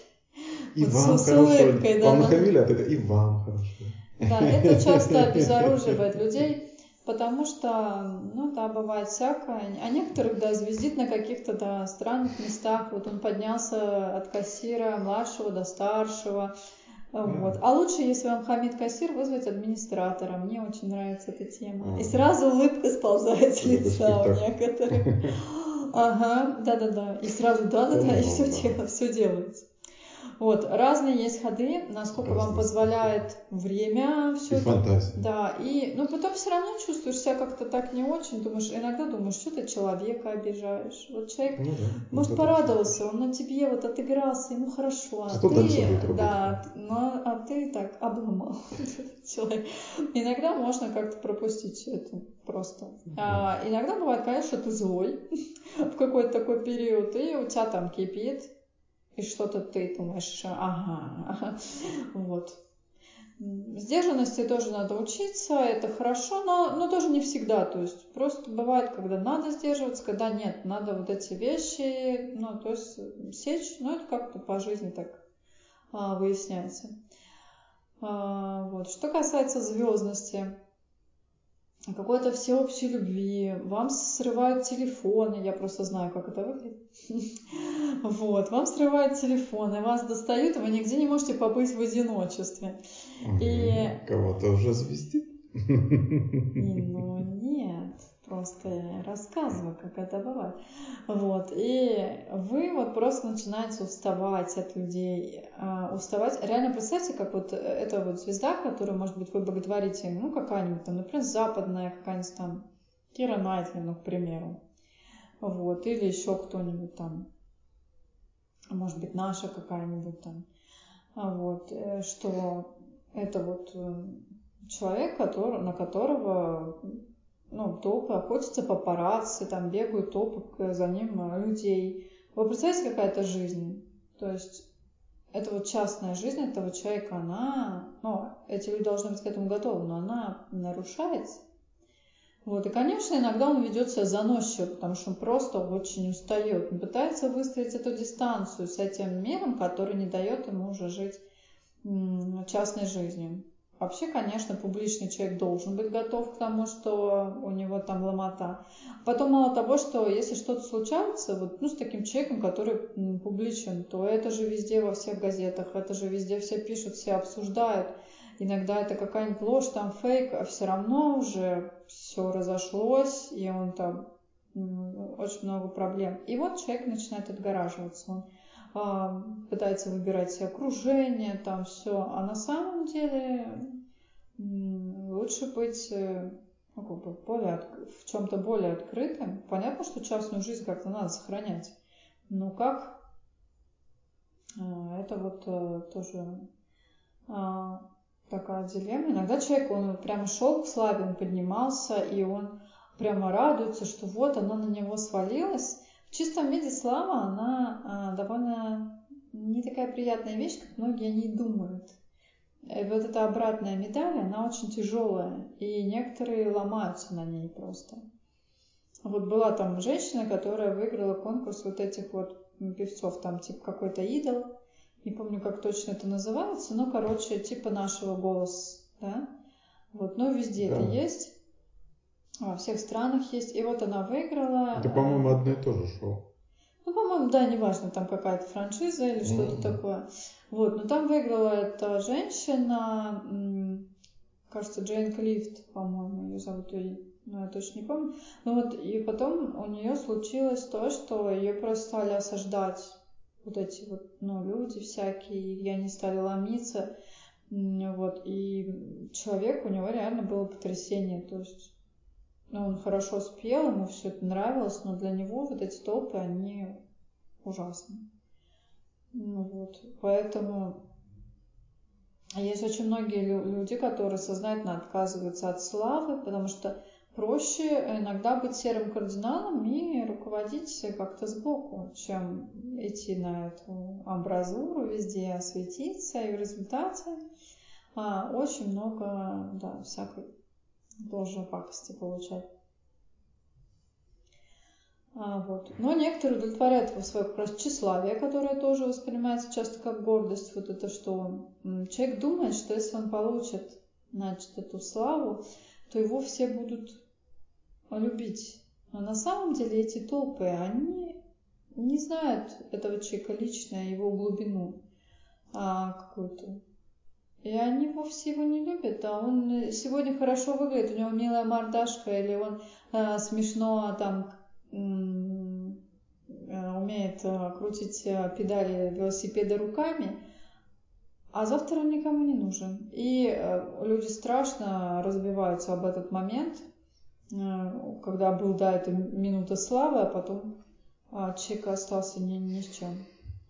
И вот вам с, хорошо. с улыбкой, да, вам нахамили, а ты и вам хорошо. Да, это часто обезоруживает людей. Потому что, ну да, бывает всякое. А некоторых, да, звездит на каких-то, да, странных местах. Вот он поднялся от кассира младшего до старшего. Вот. А лучше, если вам хамит кассир, вызвать администратора. Мне очень нравится эта тема. И сразу улыбка сползает с лица у некоторых. Ага, да-да-да. И сразу да-да-да, и все дело, все делается. Вот, разные есть ходы, насколько разные вам позволяет время, все и это. фантазия. Да, и, ну, потом все равно чувствуешь себя как-то так не очень, думаешь, иногда думаешь, что ты человека обижаешь. Вот человек, ну, да, может, порадовался, он на тебе вот отыгрался, ему хорошо. А Зато ты. Да, но, а ты так обломал человек. Иногда можно как-то пропустить все это просто. А, иногда бывает, конечно, ты злой в какой-то такой период, и у тебя там кипит, и что-то ты думаешь, ага, вот. Сдержанности тоже надо учиться, это хорошо, но, но тоже не всегда. То есть просто бывает, когда надо сдерживаться, когда нет, надо вот эти вещи, ну, то есть сечь, ну, это как-то по жизни так а, выясняется. А, вот. Что касается звездности, какой-то всеобщей любви, вам срывают телефоны, я просто знаю, как это выглядит. Вот, вам срывают телефоны, вас достают, и вы нигде не можете побыть в одиночестве. И... Кого-то уже звездит? Ну, нет, просто рассказываю, как это бывает. Вот, и вы вот просто начинаете уставать от людей, уставать. Реально представьте, как вот эта вот звезда, которую, может быть, вы боготворите, ну, какая-нибудь там, например, западная какая-нибудь там, Кира Найтли, ну, к примеру. Вот, или еще кто-нибудь там, может быть, наша какая-нибудь там. Вот, что это вот человек, который, на которого ну, толпы охотятся папарацци, там бегают толпы за ним людей. Вы представляете, какая-то жизнь? То есть это вот частная жизнь этого человека, она, ну, эти люди должны быть к этому готовы, но она нарушается. Вот, и, конечно, иногда он ведет себя заносчиво, потому что он просто очень устает. Он пытается выстроить эту дистанцию с этим миром, который не дает ему уже жить частной жизнью. Вообще, конечно, публичный человек должен быть готов к тому, что у него там ломота. Потом мало того, что если что-то случается, вот, ну, с таким человеком, который публичен, то это же везде во всех газетах, это же везде все пишут, все обсуждают. Иногда это какая-нибудь ложь, там фейк, а все равно уже все разошлось, и он там очень много проблем. И вот человек начинает отгораживаться. Он пытается выбирать себе окружение, там все. А на самом деле лучше быть ну, как бы более, в чем-то более открытым. Понятно, что частную жизнь как-то надо сохранять. Но как? Это вот тоже такая дилемма. Иногда человек, он прямо шел к славе, он поднимался, и он прямо радуется, что вот она на него свалилась, в чистом виде слава, она а, довольно не такая приятная вещь, как многие о ней думают. И вот эта обратная медаль, она очень тяжелая, и некоторые ломаются на ней просто. Вот была там женщина, которая выиграла конкурс вот этих вот певцов, там типа какой-то идол, не помню, как точно это называется, но, короче, типа нашего голоса, да? Вот, но везде да. это есть во всех странах есть. И вот она выиграла. Это, по-моему, одно и то же шоу. Ну, по-моему, да, неважно, там какая-то франшиза или что-то mm-hmm. такое. Вот, но там выиграла эта женщина, кажется, Джейн Клифт, по-моему, ее зовут, но я точно не помню. Ну вот, и потом у нее случилось то, что ее просто стали осаждать вот эти вот, ну, люди всякие, и они стали ломиться. Вот, и человек, у него реально было потрясение, то есть ну, он хорошо спел, ему все это нравилось, но для него вот эти толпы, они ужасны. Ну вот, поэтому есть очень многие люди, которые сознательно отказываются от славы, потому что проще иногда быть серым кардиналом и руководить как-то сбоку, чем идти на эту амбразуру, везде осветиться, и в результате а, очень много да, всякой должен пакости получать. А, вот. Но некоторые удовлетворяют его свое как раз тщеславие, которое тоже воспринимается часто как гордость. Вот это что человек думает, что если он получит значит, эту славу, то его все будут любить. Но на самом деле эти толпы, они не знают этого человека лично, его глубину а, какую-то. И они вовсе его не любят, а он сегодня хорошо выглядит, у него милая мордашка, или он а, смешно там а, умеет а, крутить а, педали велосипеда руками, а завтра он никому не нужен. И а, люди страшно разбиваются об этот момент, а, когда был, да, эта минута славы, а потом а человек остался ни, ни с чем.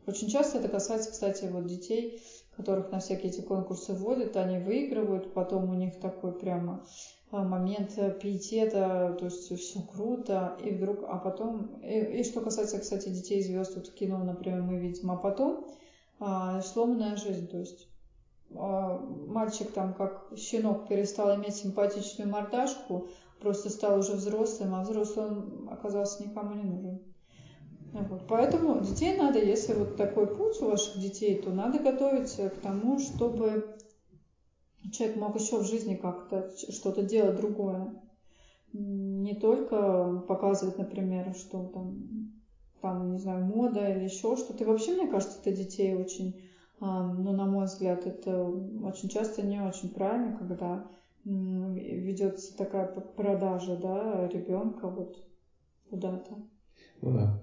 Очень часто это касается, кстати, вот детей, которых на всякие эти конкурсы вводят, они выигрывают, потом у них такой прямо а, момент пиетета, то есть все круто, и вдруг, а потом, и, и что касается, кстати, детей звезд, вот в кино, например, мы видим, а потом а, сломанная жизнь, то есть а, мальчик там как щенок перестал иметь симпатичную мордашку, просто стал уже взрослым, а взрослый он оказался никому не нужен. Вот. Поэтому детей надо, если вот такой путь у ваших детей, то надо готовить к тому, чтобы человек мог еще в жизни как-то что-то делать другое. Не только показывать, например, что там, там, не знаю, мода или еще что-то. И вообще, мне кажется, это детей очень, ну, на мой взгляд, это очень часто не очень правильно, когда ведется такая продажа, да, ребенка вот куда-то. Ну да.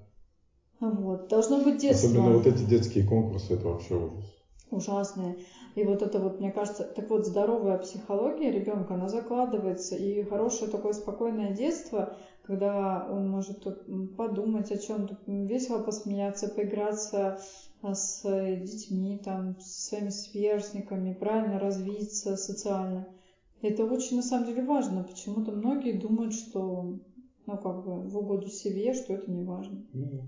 Вот. Должно быть детство. Особенно вот эти детские конкурсы, это вообще ужас. Ужасные. И вот это вот, мне кажется, так вот, здоровая психология ребенка, она закладывается. И хорошее такое спокойное детство, когда он может подумать о чем-то, весело посмеяться, поиграться а, с детьми, там, со своими сверстниками, правильно развиться социально. Это очень на самом деле важно. Почему-то многие думают, что ну, как бы в угоду себе, что это не важно. Mm.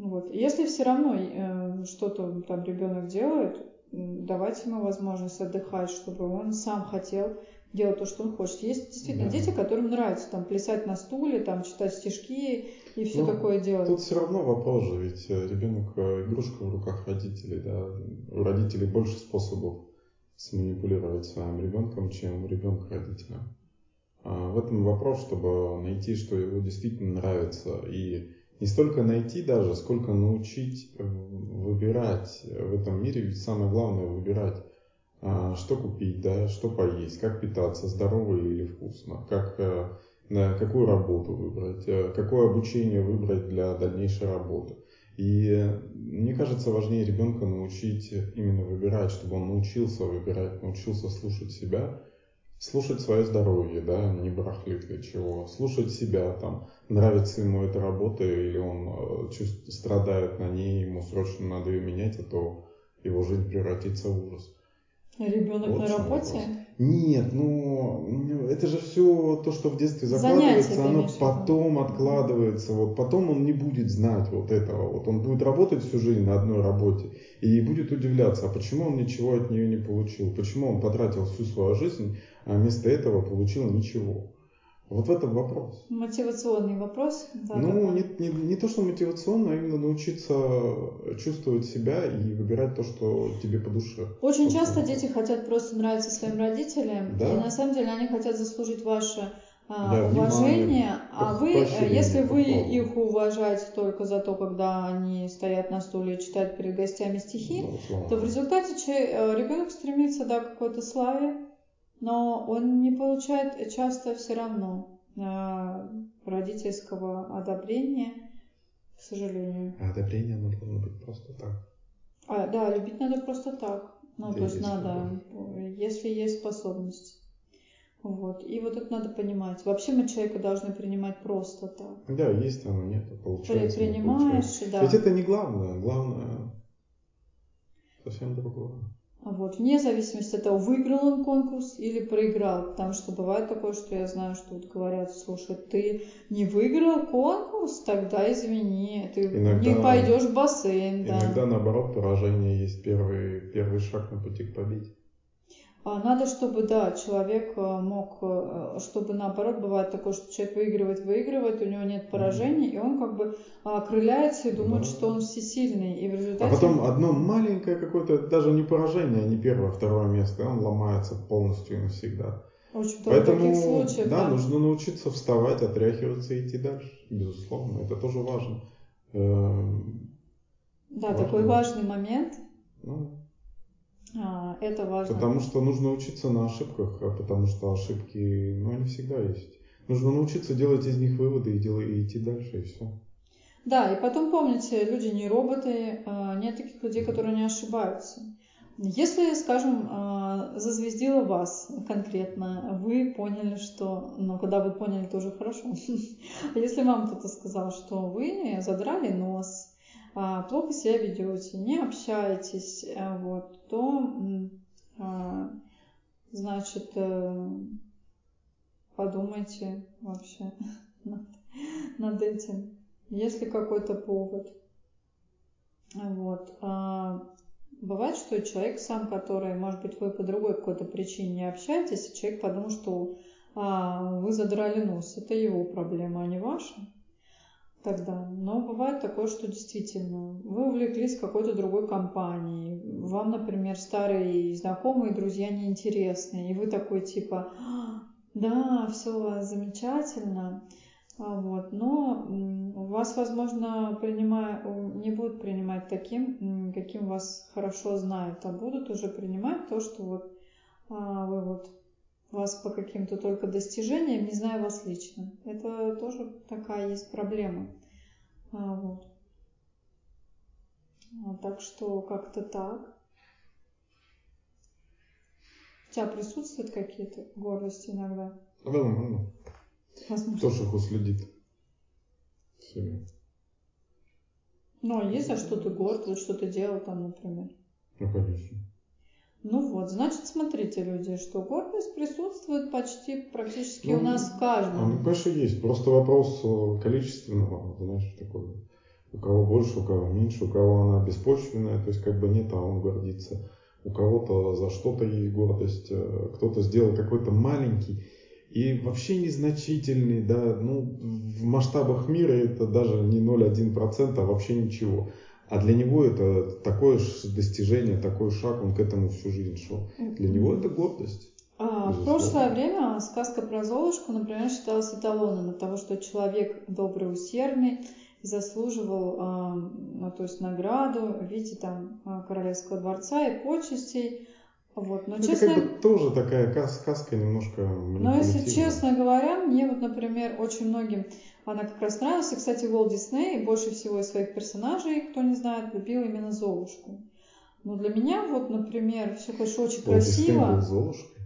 Вот. Если все равно э, что-то там ребенок делает, давайте ему возможность отдыхать, чтобы он сам хотел делать то, что он хочет. Есть действительно да. дети, которым нравится там плясать на стуле, там читать стишки и все ну, такое делать. Тут все равно вопрос же, ведь э, ребенок э, игрушка в руках родителей, да. У родителей больше способов сманипулировать своим ребенком, чем у ребенка родителям. А в этом вопрос, чтобы найти, что его действительно нравится и не столько найти даже, сколько научить э, выбирать в этом мире, ведь самое главное выбирать, а, что купить, да, что поесть, как питаться, здорово или вкусно, как, э, на какую работу выбрать, э, какое обучение выбрать для дальнейшей работы. И мне кажется, важнее ребенка научить именно выбирать, чтобы он научился выбирать, научился слушать себя, слушать свое здоровье, да, не барахлит ли чего, слушать себя, там, нравится ему эта работа, или он э, чувств, страдает на ней, ему срочно надо ее менять, а то его жизнь превратится в ужас. Ребенок вот на работе? Вопрос. Нет, ну это же все то, что в детстве закладывается, Занятия, оно потом откладывается. Вот потом он не будет знать вот этого. Вот он будет работать всю жизнь на одной работе и будет удивляться, а почему он ничего от нее не получил, почему он потратил всю свою жизнь, а вместо этого получил ничего. Вот в этом вопрос. Мотивационный вопрос. Да, ну, не, не, не то, что мотивационно, а именно научиться чувствовать себя и выбирать то, что тебе по душе. Очень вот часто дети хотят просто нравиться своим родителям, да. и на самом деле они хотят заслужить ваше а, да, уважение, внимание, а вы, э, если вы их уважаете только за то, когда они стоят на стуле и читают перед гостями стихи, ну, то в результате э, ребенок стремится да, к какой-то славе, но он не получает часто все равно э, родительского одобрения, к сожалению. А одобрение оно должно быть просто так. А, да, любить надо просто так. Ну, то есть надо, если есть способность. Вот. И вот это надо понимать. Вообще мы человека должны принимать просто так. Да, есть оно, нет, получается. При, принимаешь, да. Ведь это не главное. Главное совсем другое. Вот, вне зависимости от того, выиграл он конкурс или проиграл. Потому что бывает такое, что я знаю, что вот говорят, слушай, ты не выиграл конкурс, тогда извини, ты иногда, не пойдешь в бассейн. Да. Иногда наоборот поражение есть первый, первый шаг на пути к победе. А надо, чтобы, да, человек э, мог, э, чтобы наоборот бывает такое, что человек выигрывает, выигрывает, у него нет поражений, и он как бы окрыляется и думает, да. что он всесильный. И в результате... А потом одно маленькое какое-то, даже не поражение, а не первое, а второе место, и он ломается полностью и навсегда. Очень Поэтому, таких случаев. Да, да, нужно научиться вставать, отряхиваться и идти дальше, безусловно. Это тоже важно. Эм, да, важно. такой важный момент. Ну, а, это важно. Потому что нужно учиться на ошибках, а потому что ошибки, ну, они всегда есть. Нужно научиться делать из них выводы и, делать, и идти дальше, и все. Да, и потом помните, люди не роботы, а, нет таких людей, которые не ошибаются. Если, скажем, а, зазвездило вас конкретно, вы поняли, что... Ну, когда вы поняли, то уже хорошо. Если вам кто-то сказал, что вы задрали нос, а, плохо себя ведете, не общаетесь, э, вот, то, а, значит, э, подумайте вообще над, над этим. Есть ли какой-то повод? Вот. А, бывает, что человек сам, который, может быть, вы по другой какой-то причине не общаетесь, человек подумал, что а, вы задрали нос. Это его проблема, а не ваша тогда. Но бывает такое, что действительно вы увлеклись какой-то другой компанией. Вам, например, старые знакомые, друзья неинтересны. И вы такой типа, да, все замечательно. А вот. Но вас, возможно, принимая, не будут принимать таким, каким вас хорошо знают, а будут уже принимать то, что вот а, вы вот вас по каким-то только достижениям, не знаю вас лично. Это тоже такая есть проблема. А, вот. А, так что как-то так. У тебя присутствуют какие-то гордости иногда? Возможно. Возможно. Кто же их уследит в себе. Ну, а есть за что ты горд, вот что ты делал там, например? Ну, конечно. Ну вот, значит, смотрите, люди, что гордость присутствует почти практически ну, у нас в каждом. Ну, конечно, есть. Просто вопрос количественного, знаешь, такой. У кого больше, у кого меньше, у кого она беспочвенная, то есть как бы нет, а он гордится. У кого-то за что-то есть гордость, э, кто-то сделал какой-то маленький и вообще незначительный, да, ну, в масштабах мира это даже не 0,1%, а вообще ничего. А для него это такое достижение, такой шаг, он к этому всю жизнь шел. Для него это гордость. А, в прошлое время сказка про Золушку, например, считалась эталоном того, что человек добрый, усердный, заслуживал а, ну, то есть награду в виде там а, королевского дворца и почестей. Вот. Но, это честно, как бы тоже такая сказка немножко Но если честно говоря, мне вот, например, очень многим она как раз нравилась. И, кстати, Уолт Дисней больше всего из своих персонажей, кто не знает, любил именно Золушку. Но для меня вот, например, все, конечно, очень Уолт красиво. Дисней был Золушкой?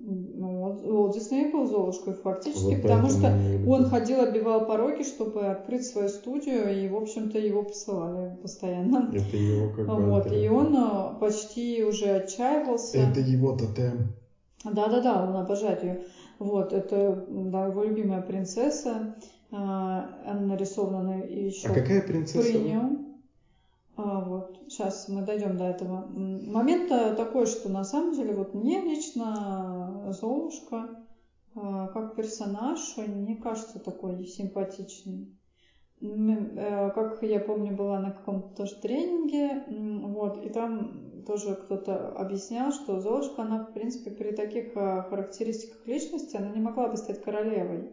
Ну, Уолт Дисней был Золушкой фактически, вот потому что он ходил, обивал пороги, чтобы открыть свою студию, и, в общем-то, его посылали постоянно. Это его как бы... Вот, и он э, почти уже отчаивался. Это его тотем. Да-да-да, он обожает ее. Вот, это да, его любимая принцесса. Она нарисована еще а какая принцесса? при нем. А, вот, сейчас мы дойдем до этого. Момент такой, что на самом деле вот мне лично Золушка а, как персонаж не кажется такой симпатичный. Э, как я помню, была на каком-то тоже тренинге, вот, и там тоже кто-то объяснял, что Золушка, она, в принципе, при таких характеристиках личности, она не могла бы стать королевой.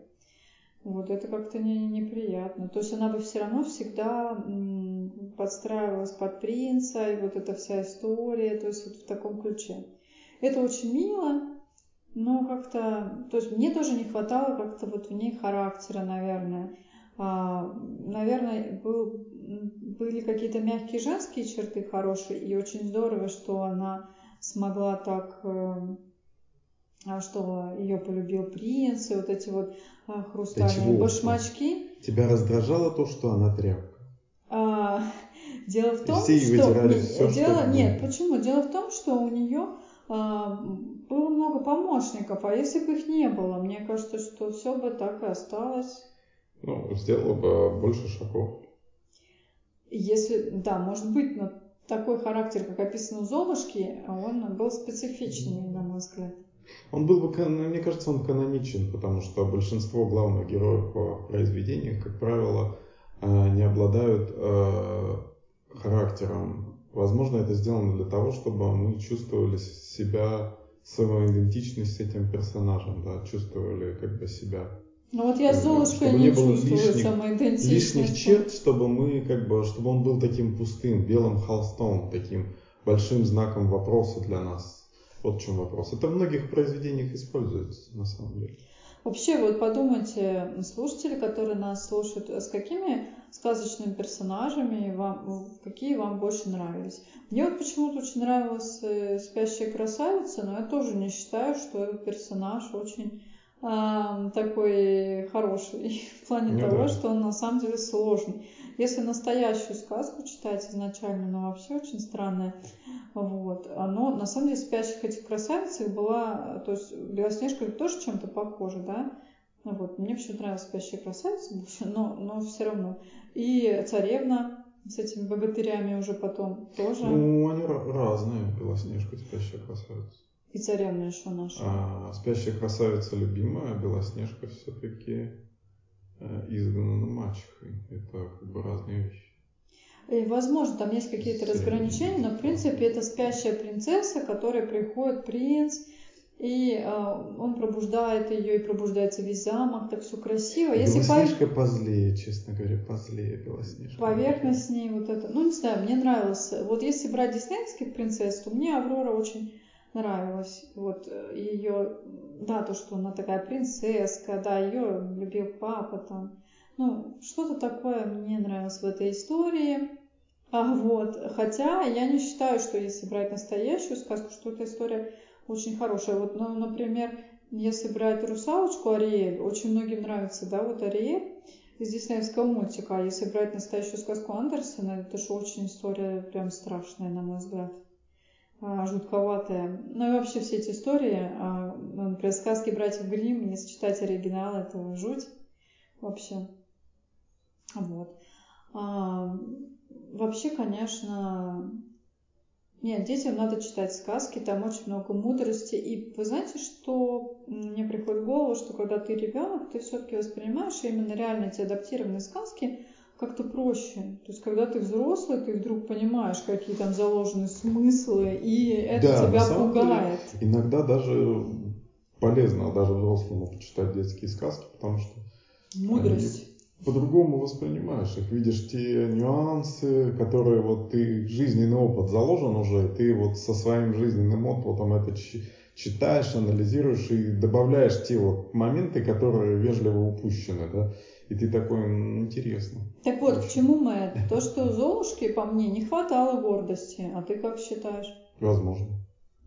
Вот, это как-то не, неприятно. То есть она бы все равно всегда подстраивалась под принца, и вот эта вся история, то есть вот в таком ключе. Это очень мило, но как-то, то есть мне тоже не хватало как-то вот в ней характера, наверное. А, наверное, был, были какие-то мягкие женские черты хорошие, и очень здорово, что она смогла так, эм, а, что ее полюбил принц, и вот эти вот а, хрустальные башмачки. Тебя раздражало то, что она тряпка? А, дело в том, все что... Все, дело... Что нет, почему? Дело в том, что у нее а, было много помощников, а если бы их не было, мне кажется, что все бы так и осталось. Ну, сделала бы больше шагов. Если, да, может быть, но такой характер, как описан у Золушки, он был специфичный, на мой взгляд. Он был бы, мне кажется, он каноничен, потому что большинство главных героев в произведениях, как правило, не обладают э, характером. Возможно, это сделано для того, чтобы мы чувствовали себя, свою идентичность с этим персонажем, да, чувствовали как бы себя ну вот я с Золушкой не, не чувствую лишних, самоидентичности. Лишних черт, чтобы мы как бы, чтобы он был таким пустым, белым холстом, таким большим знаком вопроса для нас. Вот в чем вопрос. Это в многих произведениях используется, на самом деле. Вообще, вот подумайте, слушатели, которые нас слушают, с какими сказочными персонажами вам, какие вам больше нравились? Мне вот почему-то очень нравилась э, «Спящая красавица», но я тоже не считаю, что этот персонаж очень такой хороший в плане ну, того, да. что он на самом деле сложный. Если настоящую сказку читать изначально, ну вообще очень странная, вот. Но на самом деле спящих этих красавицах была, то есть Белоснежка тоже чем-то похожа, да? Вот. Мне почему-то нравилась спящая красавица больше, но, но все равно. И царевна с этими богатырями уже потом тоже. Ну, они разные, Белоснежка спящая красавица. И царевна еще наша. А, спящая красавица любимая, Белоснежка все-таки изгнана мачехой. Это как бы разные вещи. И, возможно, там есть какие-то разграничения, но в принципе это спящая принцесса, к которой приходит принц, и э, он пробуждает ее, и пробуждается весь замок, так все красиво. Если Белоснежка по... позлее, честно говоря, позлее Белоснежка. Поверхность с ней вот это, ну не знаю, мне нравилось. Вот если брать диснеевских принцесс, то мне Аврора очень нравилось. Вот э, ее, да, то, что она такая принцесска, да, ее любил папа там. Ну, что-то такое мне нравилось в этой истории. А вот, хотя я не считаю, что если брать настоящую сказку, что эта история очень хорошая. Вот, ну, например, если брать русалочку Ариэль, очень многим нравится, да, вот Ариэль из диснеевского мультика. А если брать настоящую сказку Андерсона, это же очень история прям страшная, на мой взгляд. А, жутковатая. Ну и вообще все эти истории, например, сказки братьев Гримм, если читать оригинал, это жуть вообще. Вот. А, вообще, конечно, нет, детям надо читать сказки, там очень много мудрости. И вы знаете, что мне приходит в голову, что когда ты ребенок, ты все-таки воспринимаешь именно реально эти адаптированные сказки как-то проще. То есть, когда ты взрослый, ты вдруг понимаешь, какие там заложены смыслы, и это да, тебя пугает. Деле, иногда даже полезно даже взрослому почитать детские сказки, потому что мудрость. По-другому воспринимаешь их, видишь те нюансы, которые вот ты жизненный опыт заложен уже, ты вот со своим жизненным опытом это читаешь, анализируешь и добавляешь те вот моменты, которые вежливо упущены, да. И ты такой, интересно. Так вот, Очень. к чему мы это? То, что у Золушки, по мне, не хватало гордости. А ты как считаешь? Возможно.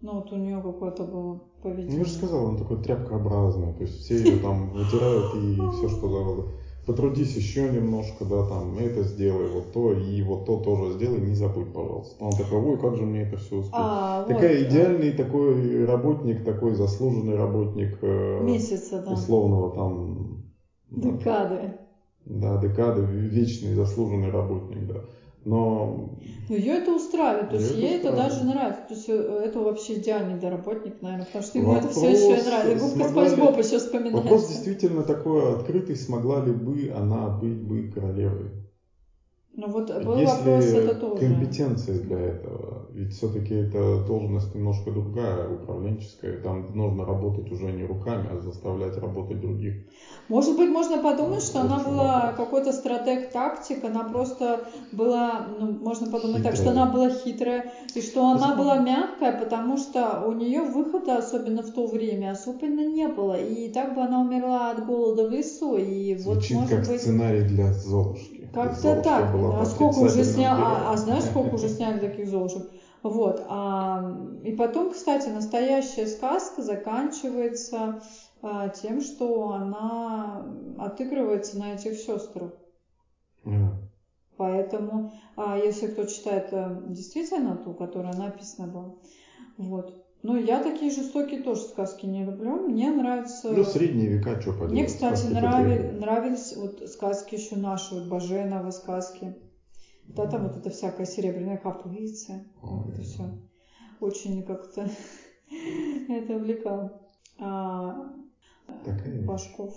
Ну, вот у нее какое-то было поведение. Ну, я же сказал, он такой тряпкообразный. То есть все ее там вытирают и все, что надо. Потрудись еще немножко, да, там, это сделай, вот то, и вот то тоже сделай, не забудь, пожалуйста. Он такой, ой, как же мне это все успеть. А, Такая вот, идеальный да. такой работник, такой заслуженный работник. Э, Месяца, да. Условного там Декады. Да, декады, вечный заслуженный работник, да. Но... Но ее это устраивает, то есть ей это даже нравится. То есть э, это вообще идеальный да, работник, наверное, потому что ему Вопрос, это все еще нравится. Губка Спанч Боб еще вспоминается. Вопрос действительно такой открытый, смогла ли бы она быть бы королевой? Ну вот был Есть вопрос ли это тоже. компетенции для этого? Ведь все-таки это должность немножко другая, управленческая. Там нужно работать уже не руками, а заставлять работать других. Может быть, можно подумать, что она была какой-то стратег-тактик, она просто была, ну, можно подумать хитрая. так, что она была хитрая, и что она была мягкая, потому что у нее выхода, особенно в то время, особенно не было. И так бы она умерла от голода в лесу. И Звучит вот, может как быть, сценарий для Золушки. Как-то так. А сколько уже снял, а, а знаешь, сколько уже сняли таких Золушек? Вот. А, и потом, кстати, настоящая сказка заканчивается а, тем, что она отыгрывается на этих сестрах. Yeah. Поэтому, а, если кто читает а, действительно ту, которая написана была, вот. Ну, я такие жестокие тоже сказки не люблю. Мне нравятся... Ну, средние века, что поделать. Мне, кстати, нрави... нравились вот сказки еще наши, вот Баженова сказки. Да, там вот это всякое серебряное копытце, вот это все. Очень как-то это увлекало. А, Такая Башков.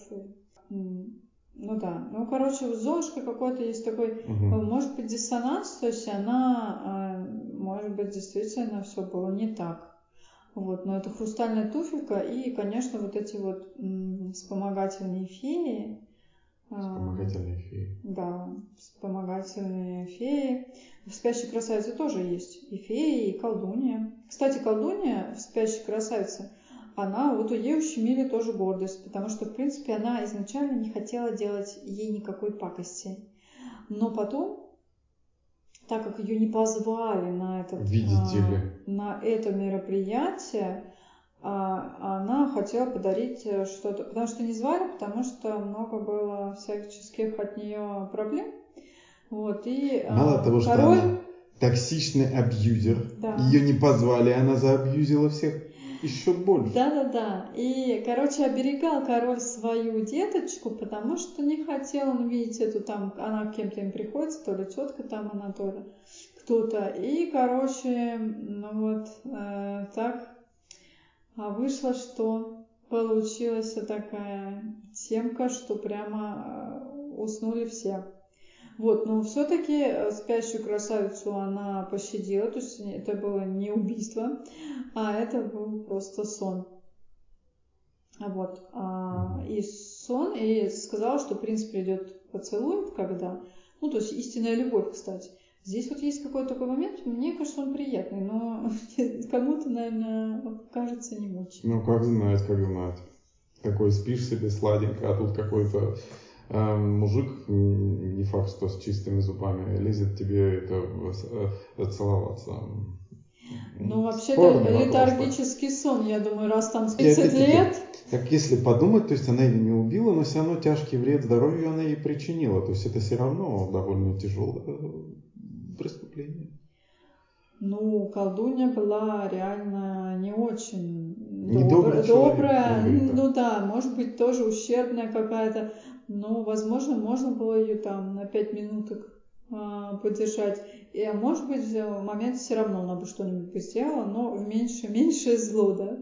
Ну да. Ну, короче, у Золушки какой-то есть такой, Мгм. может быть, диссонанс, то есть она, а, может быть, действительно все было не так. Вот, но это хрустальная туфелька и, конечно, вот эти вот м, вспомогательные феи. Вспомогательные феи. Да, вспомогательные феи. В «Спящей красавице» тоже есть и феи, и колдунья. Кстати, колдунья в «Спящей красавице», она, вот у ей ущемили тоже гордость, потому что, в принципе, она изначально не хотела делать ей никакой пакости. Но потом, так как ее не позвали на этот, Видите а, на это мероприятие, она хотела подарить э, что-то, потому что не звали, потому что много было всяческих от нее проблем. Вот, и а, Мало того, что король, она токсичный абьюзер, Да. ее не позвали, она заабьюзила всех еще больше. Да-да-да. И, короче, оберегал король свою деточку, потому что не хотел он видеть эту там, она кем-то им приходится, то ли тетка там она, то ли кто-то. И, короче, ну вот э, так а вышло, что получилась такая темка, что прямо э, уснули все. Вот, но все-таки спящую красавицу она пощадила, то есть это было не убийство, а это был просто сон. Вот. а, и сон, и сказала, что принц придет поцелует, когда... Ну, то есть истинная любовь, кстати. Здесь вот есть какой-то такой момент, мне кажется, он приятный, но кому-то, наверное, кажется не очень. Ну, как знать, как знать. Такой спишь себе сладенько, а тут какой-то эм, мужик, не факт, что с чистыми зубами, лезет тебе это э, целоваться. Ну, вообще-то летаргический сон, я думаю, раз там И 30 опять-таки, лет. Так если подумать, то есть она ее не убила, но все равно тяжкий вред здоровью она ей причинила. То есть это все равно довольно тяжелое преступление. Ну, колдунья была реально не очень Недобрый добр- человек, добрая. так. Ну да, может быть, тоже ущербная какая-то. Но, возможно, можно было ее там на пять минуток а, подержать. И, а может быть, в момент все равно она бы что-нибудь бы сделала, но в меньше, меньшее зло, да.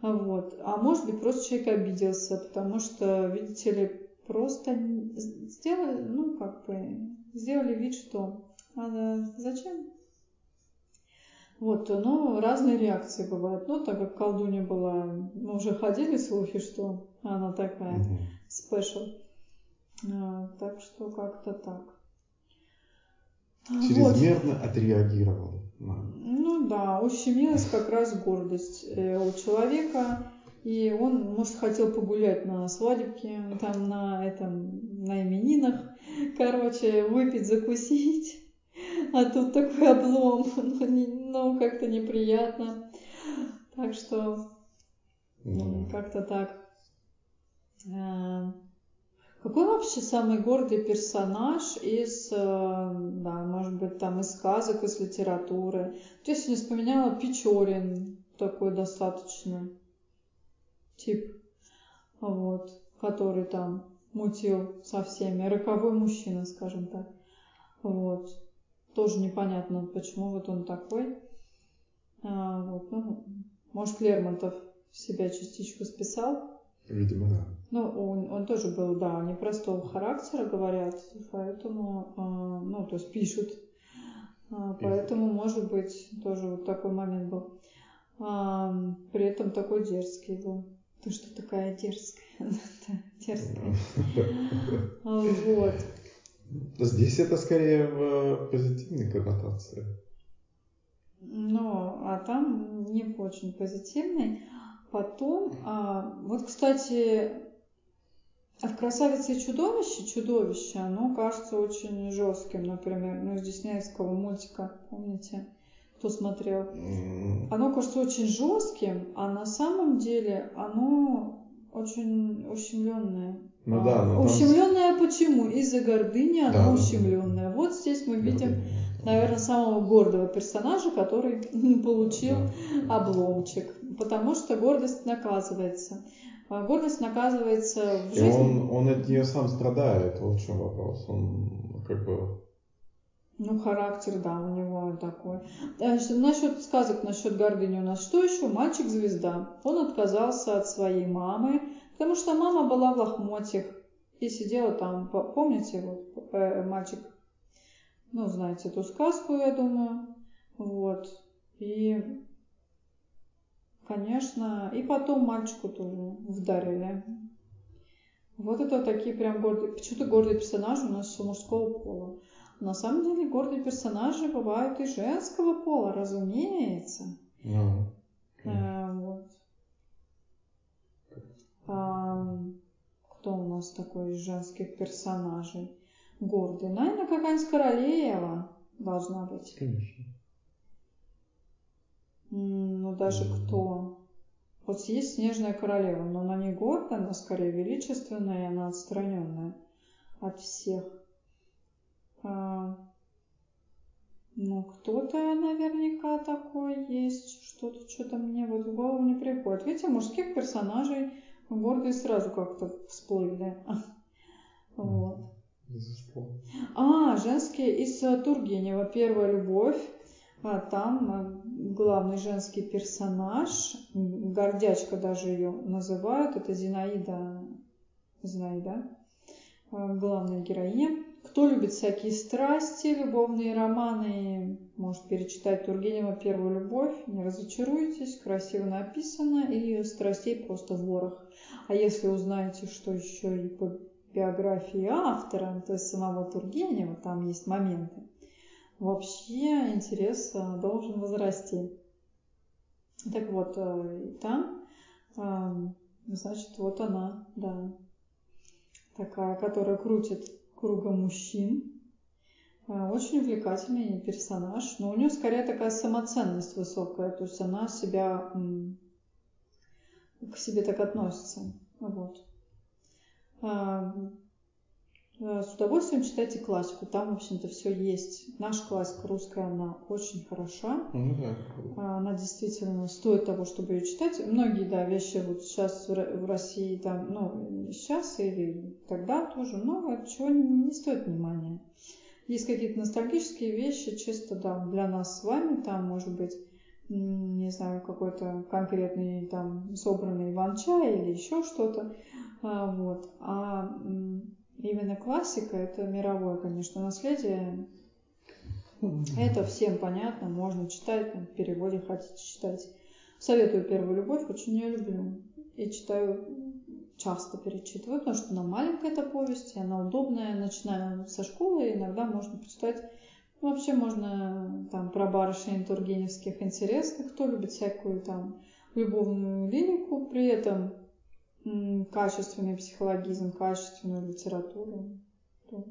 А Вот. А может быть, просто человек обиделся, потому что, видите ли, просто сделали, ну, как бы, сделали вид, что а, зачем? Вот, ну, разные реакции бывают. Ну, так как колдунья была, мы уже ходили слухи, что она такая спешл. А, так что как-то так. А, Вот. Чрезмерно отреагировала. на- Ну да, ущемилась как раз гордость э, у человека, и он, может, хотел погулять на свадебке, там на этом, на именинах, короче, выпить, закусить, а тут такой облом, ну, не- ну, как-то неприятно, так что Ну, как-то так. А, Какой вообще самый гордый персонаж из, э, да, может быть, там из сказок, из литературы? Вот Я сегодня вспоминала Печорин, такой достаточно тип, вот, который там мутил со всеми, роковой мужчина, скажем так. Вот. Тоже непонятно, почему вот он такой. А, вот, ну, может, Лермонтов в себя частичку списал. Видимо, да. Ну, он, он тоже был, да, непростого характера, говорят, поэтому, а, ну, то есть пишут. А, поэтому, может быть, тоже вот такой момент был. А, при этом такой дерзкий был. Ты что такая дерзкая? Дерзкая. Вот. Здесь это скорее в позитивной коннотации. Ну, а там не очень позитивный. Потом, а, вот, кстати, в «Красавице и чудовище» чудовище, оно кажется очень жестким, например, ну, из диснеевского мультика, помните, кто смотрел? Оно кажется очень жестким, а на самом деле оно очень ущемленное. Ну да, но там- Ущемленное почему? Из-за гордыни оно Да, да, да. Вот здесь мы видим, гордыня, да. наверное, самого гордого персонажа, который получил Да. обломчик, потому что гордость наказывается. А Гордость наказывается в И жизни. он, он от нее сам страдает, вот в чем вопрос. Он как бы Ну, характер, да, у него такой. Насчет сказок, насчет гордыни у нас что еще? Мальчик-звезда. Он отказался от своей мамы, потому что мама была в лохмотьях и сидела там, помните, вот э, мальчик, ну, знаете эту сказку, я думаю, вот. И, конечно, и потом мальчику тоже вдарили. Вот это вот такие прям гордые, почему-то гордые персонажи у нас все мужского пола. На самом деле гордые персонажи бывают и женского пола, разумеется. Ну, а, вот. Кто у нас такой из женских персонажей? Гордый. Наверное, какая-нибудь королева должна быть. Конечно. Ну, даже mm-hmm. кто? Вот есть снежная королева, но она не гордая, она скорее величественная, и она отстраненная от всех. А, ну, кто-то наверняка такой есть. Что-то, что-то мне вот в голову не приходит. Видите, мужских персонажей гордые сразу как-то всплыли. Вот. А, женские из Тургенева. Первая любовь. А там э, главный женский персонаж, гордячка даже ее называют, это Зинаида, Зинаида, э, главная героиня. Кто любит всякие страсти, любовные романы, может перечитать Тургенева «Первую любовь», не разочаруйтесь, красиво написано и страстей просто в ворох. А если узнаете, что еще и по биографии автора, то есть самого Тургенева, там есть моменты, вообще интерес э, должен возрасти. Так вот, э, там, значит, вот она, да, такая, которая крутит кругом мужчин. Э, очень увлекательный персонаж, но у нее скорее такая самоценность высокая, то есть она себя к себе так относится. Вот. Э, с удовольствием читайте классику. Там, в общем-то, все есть. Наша классика русская, она очень хороша. Ну, да. Она действительно стоит того, чтобы ее читать. Многие, да, вещи вот сейчас в России, там, ну, сейчас или тогда тоже много чего не стоит внимания. Есть какие-то ностальгические вещи, чисто, да, для нас с вами, там, может быть, не знаю, какой-то конкретный там собранный иван-чай или еще что-то. А, вот. А именно классика, это мировое, конечно, наследие. Это всем понятно, можно читать, в переводе хотите читать. Советую «Первую любовь», очень ее люблю. И читаю, часто перечитываю, потому что она маленькая эта повесть, и она удобная. Начинаю со школы, иногда можно почитать. Вообще можно там про барышень тургеневских интересных, кто любит всякую там любовную лирику, при этом качественный психологизм, качественную литературу.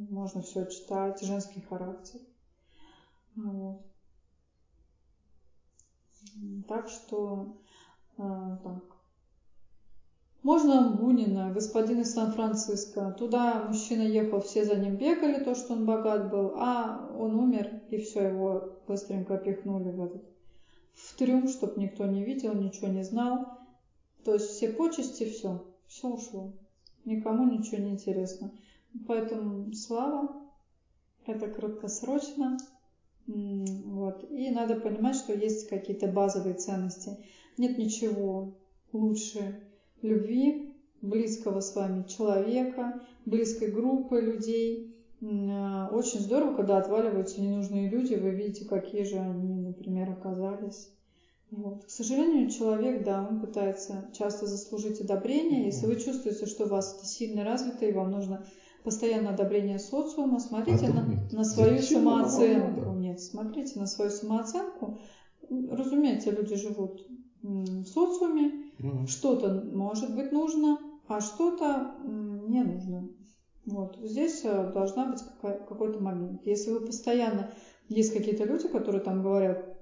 Можно все читать, женский характер. Вот. Так что э, так. Можно Бунина, господин из Сан-Франциско. Туда мужчина ехал, все за ним бегали, то, что он богат был, а он умер, и все, его быстренько пихнули в этот в трюм, чтобы никто не видел, ничего не знал. То есть все почести, все, все ушло. Никому ничего не интересно. Поэтому слава, это краткосрочно. Вот. И надо понимать, что есть какие-то базовые ценности. Нет ничего лучше любви, близкого с вами человека, близкой группы людей. Очень здорово, когда отваливаются ненужные люди, вы видите, какие же они, например, оказались. Вот. К сожалению, человек, да, он пытается часто заслужить одобрение. Если вы чувствуете, что у вас это сильно развито, и вам нужно постоянное одобрение социума, смотрите а на, на свою Зачем самооценку. Нет, смотрите на свою самооценку. Разумеется, люди живут в социуме, угу. что-то может быть нужно, а что-то не нужно. Вот. Здесь э, должна быть какой-то момент. Если вы постоянно... Есть какие-то люди, которые там говорят,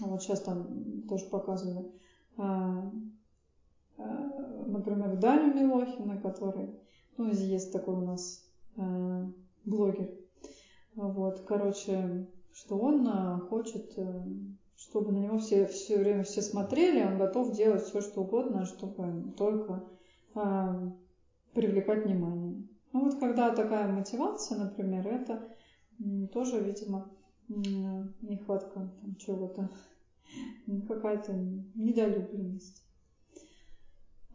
вот сейчас там тоже показывали, а, а, например, Даню Милохина, который, ну, есть такой у нас а, блогер, вот, короче, что он хочет, э, чтобы на него все, все время все смотрели, он готов делать все, что угодно, чтобы только привлекать внимание. Ну вот когда такая мотивация, например, это тоже, видимо, нехватка там чего-то, какая-то недолюбленность.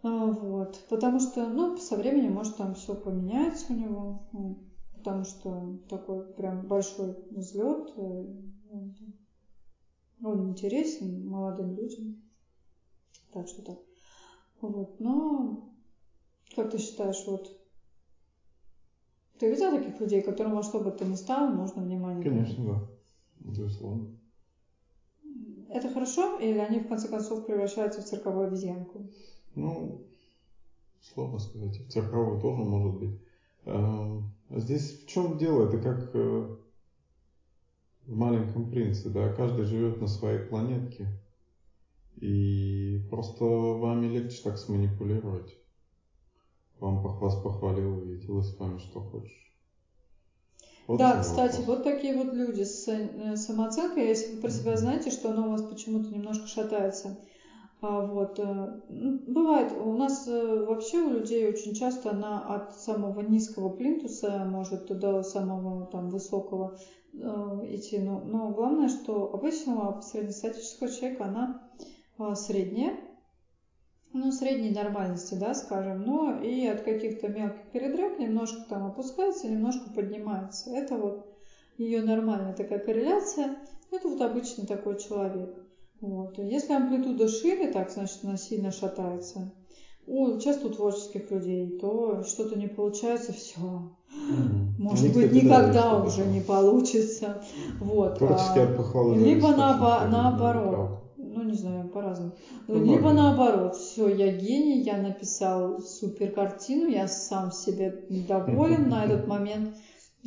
А, вот. Потому что, ну, со временем, может, там все поменяется у него. Потому что такой прям большой взлет. Он, интересен молодым людям. Так что так. Вот. Но, как ты считаешь, вот ты видел таких людей, которым во что бы то ни стало, нужно внимание? Конечно, да. Безусловно. Это хорошо, или они в конце концов превращаются в цирковую обезьянку? Ну, сложно сказать. В цирковую тоже может быть. Эм, здесь в чем дело? Это как э, в маленьком принце, да, каждый живет на своей планетке. И просто вами легче так сманипулировать. Вам вас похвалил и делай с вами что хочешь. Вот да, кстати, вопрос. вот такие вот люди с э, самооценкой, если вы про себя знаете, что оно у вас почему-то немножко шатается. А, вот. Э, бывает, у нас э, вообще у людей очень часто она от самого низкого плинтуса может до самого там высокого э, идти. Но, но главное, что обычного среднестатического человека она э, средняя, ну, средней нормальности, да, скажем, но и от каких-то мелких передряг немножко там опускается, немножко поднимается. Это вот ее нормальная такая корреляция. Это вот обычный такой человек. Вот. Если амплитуда шире, так значит она сильно шатается. У часто у творческих людей, то что-то не получается, все. Угу. Может Они, быть, кстати, никогда да, уже не получится. Вот. Творческие похвалы Либо наобо- наоборот ну не знаю, по-разному. Ну, Либо наоборот, все, я гений, я написал супер картину, я сам себе доволен на этот момент.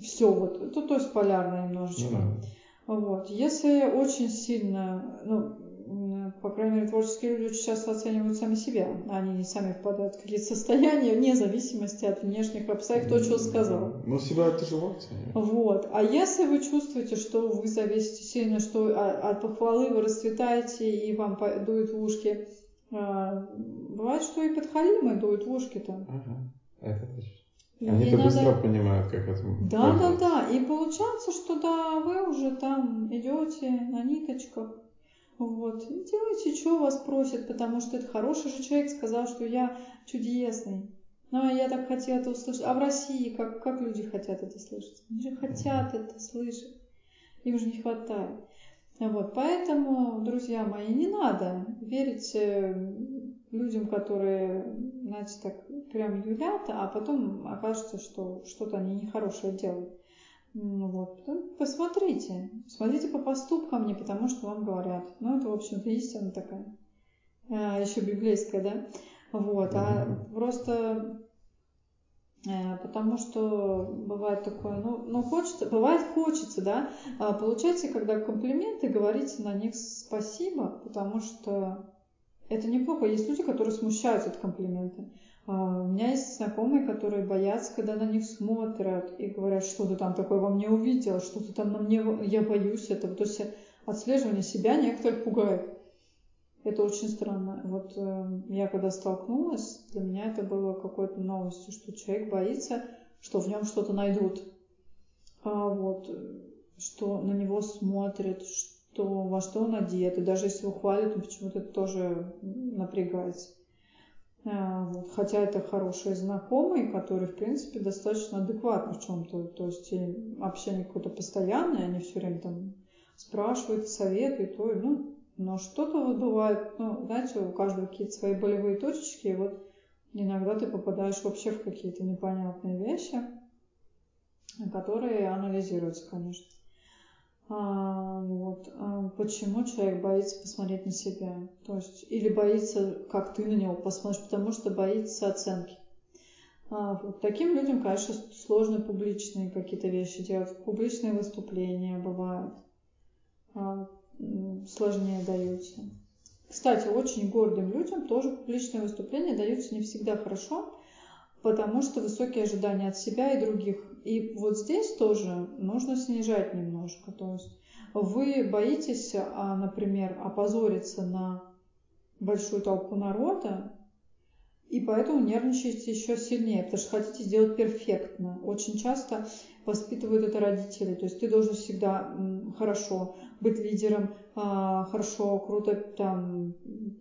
Все, вот, это то есть полярно немножечко. Вот. Если очень сильно, ну, по крайней мере, творческие люди очень часто оценивают сами себя. Они сами впадают в какие-то состояния, вне зависимости от внешних обстоятельств, кто что сказал. Ну, себя тяжело оценивать. Вот. А если вы чувствуете, что вы зависите сильно, что от похвалы вы расцветаете и вам дует в ушки, а, бывает, что и подхалимы дуют в ушки-то. Ага, это точно. Они-то надо... быстро понимают, как это Да, да, да. И получается, что да, вы уже там идете на ниточках вот. И делайте, что вас просят, потому что это хороший же человек сказал, что я чудесный. Ну, а я так хотела это услышать. А в России как, как люди хотят это слышать? Они же хотят это слышать. Им же не хватает. Вот, поэтому, друзья мои, не надо верить э, людям, которые, знаете, так прям юлят, а потом окажется, что что-то они нехорошее делают. Вот. Посмотрите. Смотрите по поступкам, не потому что вам говорят. Ну, это, в общем-то, истина такая. А, еще библейская, да? Вот. А просто э, потому что бывает такое, ну, ну хочется, бывает хочется, да, а получайте, когда комплименты, говорите на них спасибо, потому что это неплохо. Есть люди, которые смущаются от комплимента. А, у меня есть знакомые, которые боятся, когда на них смотрят и говорят, что ты там такое во мне увидел, что ты там на мне, я боюсь этого. То есть отслеживание себя некоторых пугает. Это очень странно. Вот э, я когда столкнулась, для меня это было какой-то новостью, что человек боится, что в нем что-то найдут. А вот, что на него смотрят, что, во что он одет. И даже если его хвалят, он почему-то тоже напрягается. А, вот. Хотя это хорошие знакомые, которые, в принципе, достаточно адекватны в чем-то. То есть общение какое-то постоянное, они все время там спрашивают, советуют, ой, ну, но что-то вот бывает, ну, знаете, у каждого какие-то свои болевые точечки, и вот иногда ты попадаешь вообще в какие-то непонятные вещи, которые анализируются, конечно. А, вот. А почему человек боится посмотреть на себя? То есть, или боится, как ты на него посмотришь, потому что боится оценки. А, вот. Таким людям, конечно, сложно публичные какие-то вещи делать. Публичные выступления бывают. Сложнее даются. Кстати, очень гордым людям тоже публичные выступления даются не всегда хорошо, потому что высокие ожидания от себя и других. И вот здесь тоже нужно снижать немножко. То есть вы боитесь, а, например, опозориться на большую толпу народа, И поэтому нервничаете еще сильнее, потому что хотите сделать перфектно. Очень часто воспитывают это родители. То есть ты должен всегда хорошо быть лидером, а, хорошо, круто там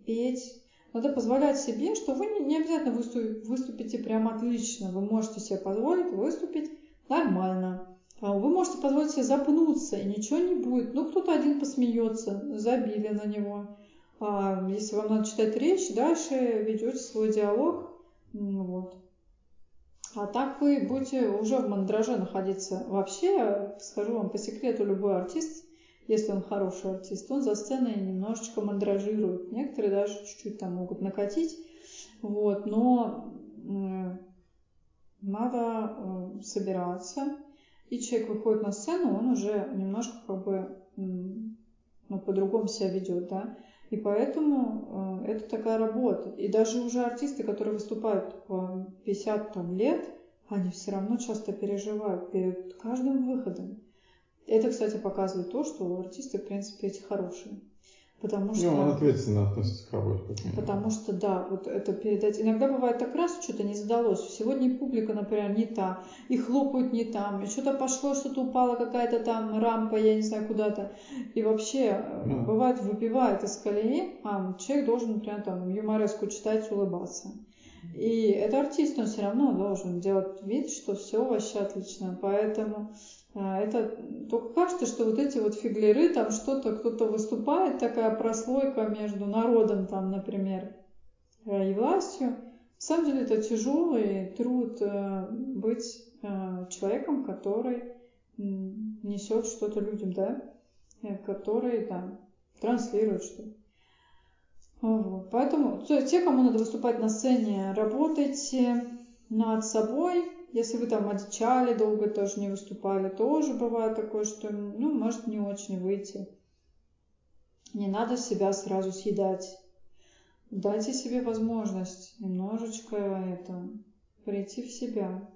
петь. Надо позволять себе, что вы не обязательно выступите прям отлично. Вы можете себе позволить выступить нормально. А вы можете позволить себе запнуться, и ничего не будет. Ну, кто-то один посмеется, забили на него. А если вам надо читать речь, дальше ведете свой диалог. Вот. А так вы будете уже в мандраже находиться. Вообще, скажу вам по секрету, любой артист, если он хороший артист, он за сценой немножечко мандражирует. Некоторые даже чуть-чуть там могут накатить. Вот, но надо э, собираться. И человек выходит на сцену, он уже немножко как бы ну, по-другому себя ведет, да. И поэтому э, это такая работа. И даже уже артисты, которые выступают по 50 там, лет, они все равно часто переживают перед каждым выходом. Это, кстати, показывает то, что артисты, в принципе, эти хорошие. Потому что... Ну, он ответственно относится к работе. Потому что, да, вот это передать... Иногда бывает так раз, что-то не задалось. Сегодня публика, например, не та, и хлопают не там, и что-то пошло, что-то упало, какая-то там рампа, я не знаю, куда-то. И вообще, ну. бывает, выбивает из колеи, а человек должен, например, там, юмореску читать, улыбаться. И это артист, он все равно должен делать вид, что все вообще отлично. Поэтому это только кажется, что вот эти вот фиглеры, там что-то, кто-то выступает, такая прослойка между народом, там, например, э, и властью. На самом деле это тяжелый труд э, быть э, человеком, который несет что-то людям, да, который там транслирует что-то. Вот. Поэтому те, кому надо выступать на сцене, работайте над собой, если вы там одичали, долго тоже не выступали, тоже бывает такое, что, ну, может не очень выйти. Не надо себя сразу съедать. Дайте себе возможность немножечко это, прийти в себя.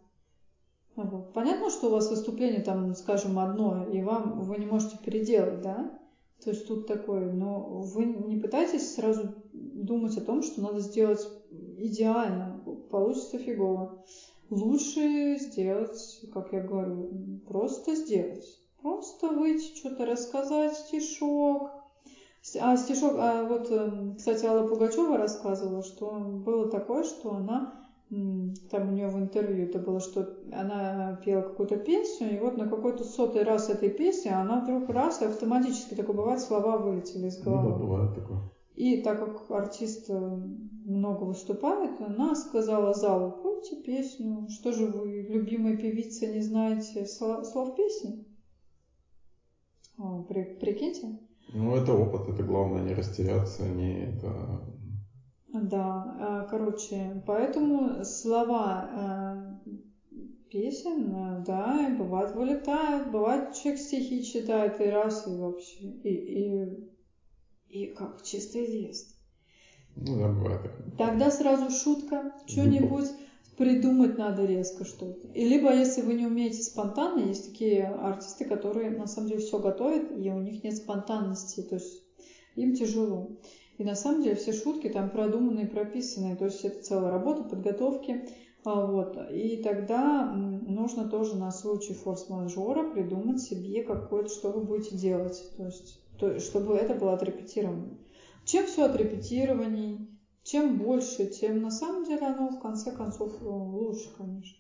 Вот. Понятно, что у вас выступление там, скажем, одно, и вам вы не можете переделать, да? То есть тут такое, но вы не пытайтесь сразу думать о том, что надо сделать идеально, получится фигово лучше сделать, как я говорю, просто сделать. Просто выйти, что-то рассказать, стишок. А стишок, а вот, эм, кстати, Алла Пугачева рассказывала, что было такое, что она, там у нее в интервью это было, что она пела какую-то песню, и вот на какой-то сотый раз этой песни она вдруг раз и автоматически такое бывает, слова вылетели из головы. Ну да, бывает такое. И так как артист э, много выступает, она сказала залу, пойте песню. Что же вы, любимая певица, не знаете слов песни? О, при, прикиньте. Ну, это опыт, это главное не растеряться, не это... Да, э, короче, поэтому слова э, песен, да, бывает вылетают, бывает человек стихи читает и раз, и вообще, и, и и как чистый лист. Ну да, бывает так. Тогда сразу шутка, что-нибудь придумать надо резко что-то. И либо, если вы не умеете спонтанно, есть такие артисты, которые на самом деле все готовят, и у них нет спонтанности, то есть им тяжело. И на самом деле все шутки там продуманные, прописанные, то есть это целая работа подготовки. А, вот. И тогда нужно тоже на случай форс-мажора придумать себе какое-то, что вы будете делать. То есть то, чтобы это было отрепетировано. Чем все отрепетированней, чем больше, тем на самом деле оно в конце концов лучше, конечно.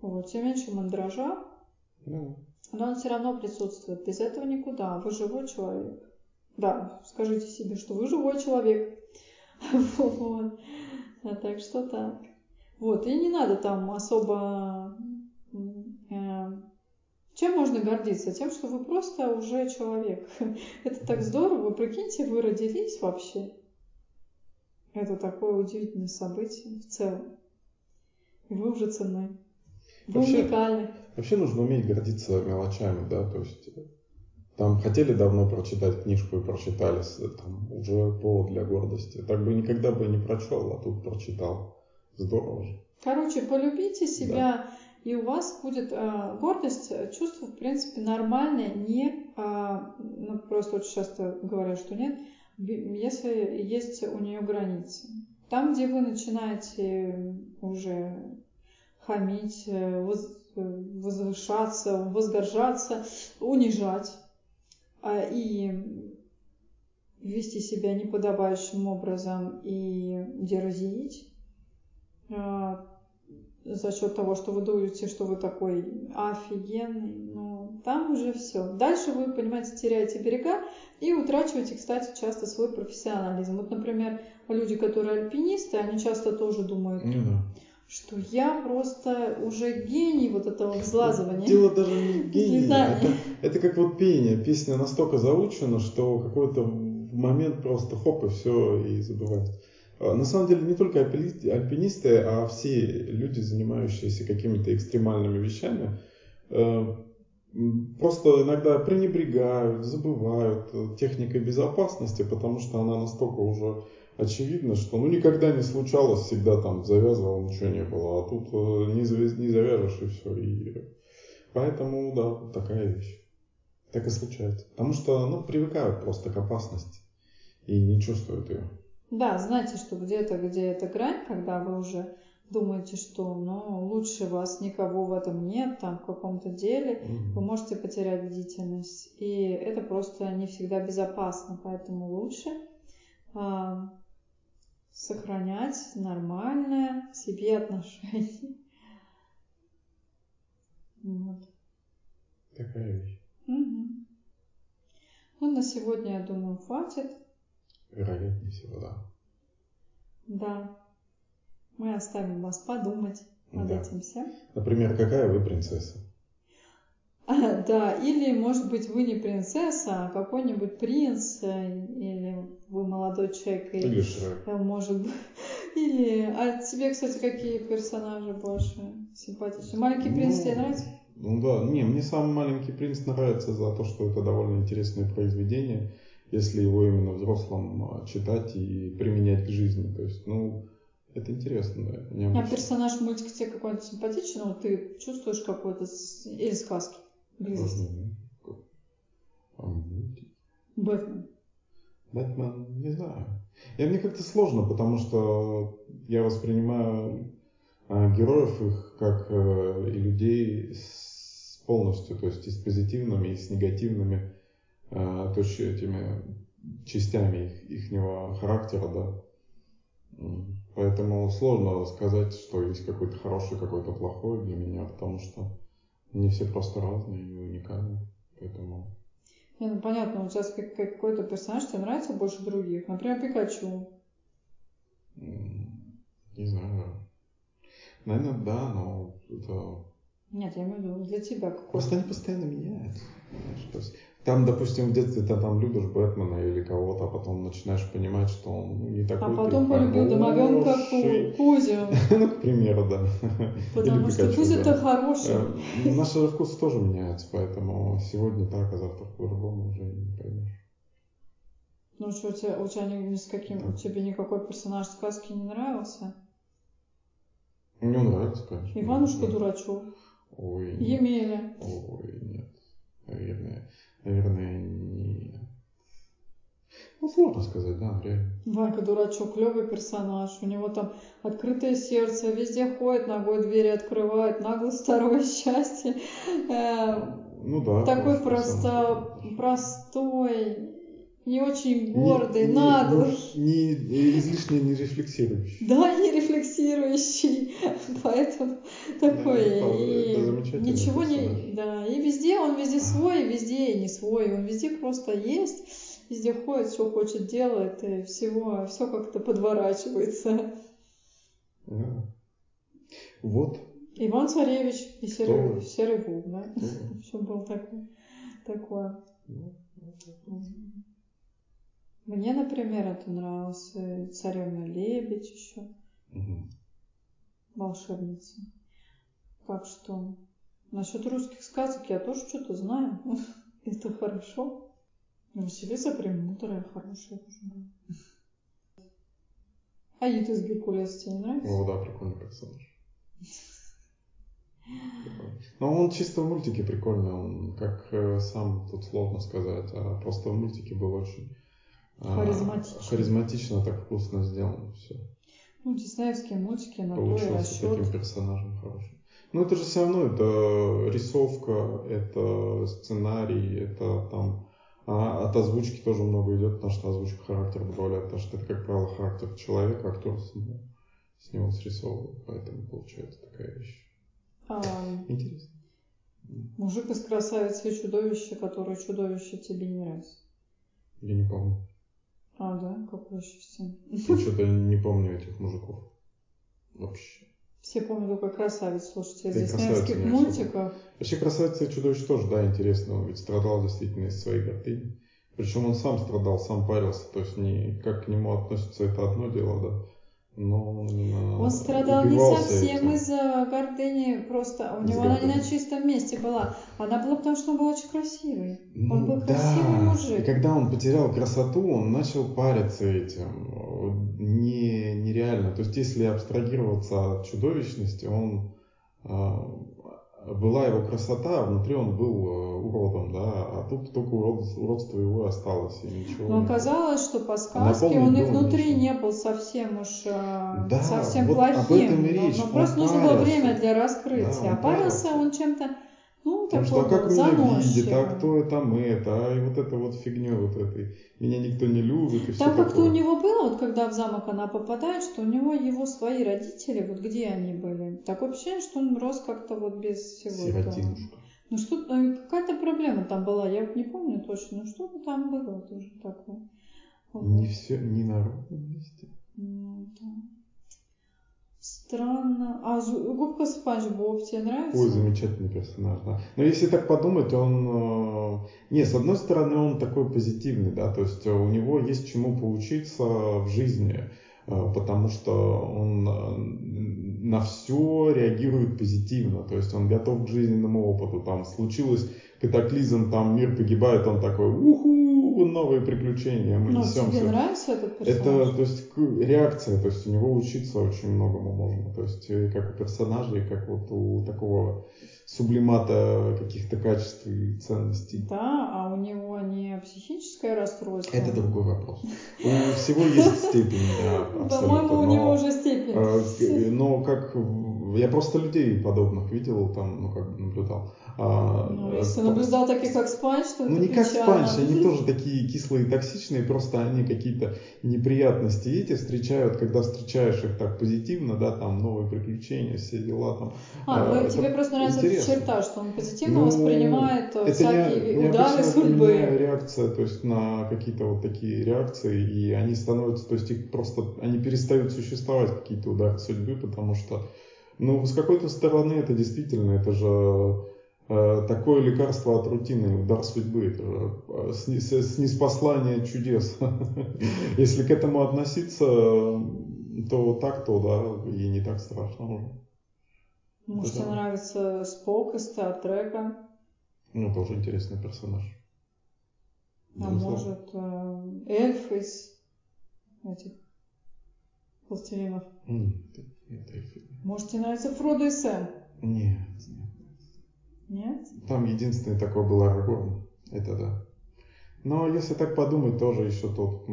Вот, тем меньше мандража, ну. но он все равно присутствует. Без этого никуда. Вы живой человек. Да, скажите себе, что вы живой человек. Вот. А так что так. Вот, и не надо там особо чем можно гордиться? Тем, что вы просто уже человек. Это так здорово. Прикиньте, вы родились вообще. Это такое удивительное событие в целом. И вы уже ценны. Вы вообще, уникальны. Вообще нужно уметь гордиться мелочами, да, то есть там хотели давно прочитать книжку и прочитали, там уже повод для гордости. Так бы никогда бы не прочел, а тут прочитал. Здорово же. Короче, полюбите себя, и у вас будет э, гордость, э, чувство, в принципе, нормальное, не, э, ну, просто очень часто говорят, что нет, если есть у нее границы. Там, где вы начинаете уже хамить, э, возвышаться, возгоржаться, унижать а, и вести себя неподобающим образом и дерзить а, за счет того, что вы думаете, что вы такой офигенный, но там уже все. Дальше вы, понимаете, теряете берега и утрачиваете, кстати, часто свой профессионализм. Вот, например, люди, которые альпинисты, они часто тоже думают, ну, да. что я просто уже гений вот этого взлазывания. Дело даже не в гении. Это, это как вот пение. Песня настолько заучена, что какой-то момент просто хоп и все, и забывается. А, на самом деле не только альпинисты, а все люди, занимающиеся какими-то экстремальными вещами, э, просто иногда пренебрегают, забывают техникой безопасности, потому что она настолько уже очевидна, что ну никогда не случалось, всегда там завязывал, ничего не было, а тут э, не, завяжешь и все. И поэтому, да, такая вещь. Так и случается. Потому что, ну, привыкают просто к опасности и не чувствуют ее. Да, знаете, что где-то, где эта грань, когда вы уже думаете, что ну, лучше вас никого в этом нет, там, в каком-то деле, mm-hmm. вы можете потерять бдительность. И это просто не всегда безопасно, поэтому лучше э, сохранять нормальное к себе отношение. Вот. Такая вещь. Угу. Ну, на сегодня, я думаю, хватит. Вероятнее всего, да. Да. Мы оставим вас подумать над да. этим всем. Например, какая вы принцесса? А, да, или, может быть, вы не принцесса, а какой-нибудь принц, э, или вы молодой человек. Или Шрек. Э, может быть. Или... А тебе, кстати, какие персонажи больше симпатичны? Маленький принц ну, тебе нравится? Ну да, не, мне сам «Маленький принц» нравится за то, что это довольно интересное произведение если его именно взрослым а, читать и применять к жизни. То есть, ну, это интересно, да, это необычно. А персонаж мультика тебе какой-то симпатичный, вот ты чувствуешь какой-то или сказки близость? А мультик? Бэтмен. Бэтмен, не знаю. И мне как-то сложно, потому что я воспринимаю а, героев их как э, и людей с полностью, то есть и с позитивными, и с негативными Э, то есть этими частями их, ихнего характера, да. Поэтому сложно сказать, что есть какой-то хороший, какой-то плохой для меня, потому что они все просто разные и уникальные. Поэтому... Не, ну понятно, у тебя какой-то персонаж тебе нравится больше других. Например, Пикачу. Не знаю. Наверное, да, но это... Нет, я имею в виду для тебя какой-то. Просто они постоянно меняются. То есть там, допустим, в детстве ты там любишь Бэтмена или кого-то, а потом начинаешь понимать, что он ну, не такой А потом полюбил домовенка Кузю. Ну, к примеру, да. Потому что Кузя-то хороший. Э, наши вкусы тоже меняются, поэтому сегодня так, а завтра по-другому уже не поймешь. Ну что, у тебя, у тебя ни, ни с каким, тебе никакой персонаж сказки не нравился? Мне нравится, конечно. Иванушка дурачок. Ой, Емеля. Ой, нет. Наверное, наверное, не... Ну, сложно сказать, да, реально. Ванька дурачок, клевый персонаж. У него там открытое сердце, везде ходит, ногой двери открывает, наглость второе счастье. Э, ну да. Такой просто простой, не очень гордый, не, наглый. Не, не, излишне не рефлексирующий. Да, не рефлексирующий. Поэтому такой. Да, и ничего не. Да, и везде он везде свой, везде и не свой. Он везде просто есть, везде ходит, все хочет, делает, и всего, все как-то подворачивается. Да. Вот. Иван Царевич и Серый, Серый Волк, да? Все было такое. такое. Ну, мне, например, это нравился царевна Лебедь еще. Угу. Волшебница. Так что насчет русских сказок я тоже что-то знаю. это хорошо. Василиса Премудрая хорошая тоже была. Аид из Геркулеса тебе нравится? О, да, прикольный персонаж. Но он чисто в мультике прикольный, он как э, сам тут сложно сказать, а просто в мультике был очень Харизматично. Харизматично, так вкусно сделано все. Ну, диснеевские мультики на получился то и расчет. таким персонажем хорошим. Но это же все равно это рисовка, это сценарий, это там а от озвучки тоже много идет, потому что озвучка характер добавляет, потому что это, как правило, характер человека, актер с, ну, с него срисовывает, поэтому получается такая вещь. А, Интересно. мужик из красавицы и чудовище, который чудовище тебе не нравится. Я не помню. А, да? Какое счастье. Я что-то не помню этих мужиков. Вообще. Все помнят только красавец, слушайте, из диснеевских мультиков. Вообще красавица и чудовище тоже, да, интересно. Он ведь страдал действительно из своей гордыни. Причем он сам страдал, сам парился. То есть не, как к нему относятся, это одно дело, да. Но он именно Он страдал не совсем из-за гордыни, просто у него она не на чистом месте была. Она была потому, что он был очень красивый. Ну он был красивый да. мужик. И когда он потерял красоту, он начал париться этим. Не, нереально. То есть, если абстрагироваться от чудовищности, он а, была его красота, а внутри он был э, уродом, да, а тут только урод, уродство его и осталось, и ничего Но не оказалось, что по сказке наполнить он и внутри нечем. не был совсем уж э, Да, совсем вот плохим. об этом и Но- речь. Но, Он просто нужно было парился. время для раскрытия. Да, он а парился парился. он чем-то, ну, Потому такой что, а как меня видит, а кто это это, а и вот это вот фигню вот этой. Меня никто не любит и Там как-то у него было, вот когда в замок она попадает, что у него его свои родители, вот где они были. Такое ощущение, что он рос как-то вот без всего этого. Сиротинушка. Ну что, э, какая-то проблема там была, я вот не помню точно, но что-то там было тоже такое. Вот. Не все, не на ровном месте. Ну, да. Странно. А губка Спанч Боб тебе нравится? Ой, замечательный персонаж, да. Но если так подумать, он... э, Не, с одной стороны, он такой позитивный, да, то есть э, у него есть чему поучиться в жизни, э, потому что он на все реагирует позитивно, то есть он готов к жизненному опыту. Там случилось катаклизм, там мир погибает, он такой, уху, новые приключения, мы Ну, несемся. тебе нравится этот Это, персонаж? то есть, реакция, то есть у него учиться очень многому можно, то есть и как у персонажей, как вот у такого сублимата каких-то качеств и ценностей. Да, а у него не психическое расстройство. Это другой вопрос. У всего есть степень, да. По-моему, у него уже степень. э, Но как я просто людей подобных видел, там, ну как бы наблюдал. А, Ну, э, если наблюдал таких, как Спанч, то Ну это не как печально. спанч, они тоже такие кислые и токсичные, просто они какие-то неприятности эти встречают, когда встречаешь их так позитивно, да, там новые приключения, все дела там. А, ну это тебе просто нравится эта интересно. черта, что он позитивно Ну, воспринимает э, это всякие не- удары судьбы. меня реакция, то есть на какие-то вот такие реакции, и они становятся, то есть их просто, они перестают существовать, какие-то удары судьбы, потому что, ну, с какой-то стороны это действительно, это же такое лекарство от рутины, удар судьбы, э, снеспослание чудес. Если к этому относиться, то так, то да, и не так страшно уже. Может, тебе нравится Спок из Стартрека, Ну, тоже интересный персонаж. а Безусловно. может, э, эльф из этих пластилинов. Нет, нет, эльфы. Может, тебе нравится Фродо и Сэм? Нет, нет. Нет? Там единственный такой был Арагорн. Это да. Но если так подумать, тоже еще тот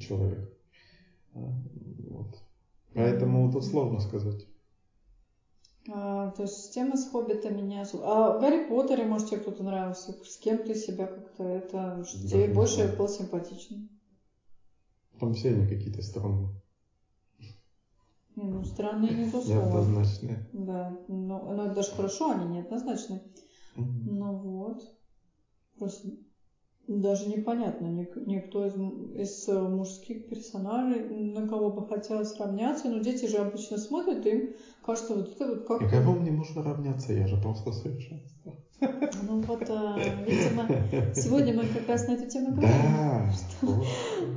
человек. А, Вот. Поэтому тут сложно сказать. А, то есть тема с хоббитами не особо. А Гарри Поттере, может, тебе кто-то нравился? С кем ты себя как-то это... что тебе больше был симпатичен? Там все они какие-то странные. Не, ну, странные не то слово. Неоднозначные. Да, но, но это даже хорошо, они неоднозначны. Мгм. Ну вот. Просто даже непонятно, ник- никто из, из э, мужских персонажей, на кого бы хотелось равняться, но дети же обычно смотрят, и им кажется, вот это вот И как... кого мне можно равняться? Я же просто совершенство. Ну вот, а, видимо, сегодня мы как раз на эту тему говорим. Да. вот.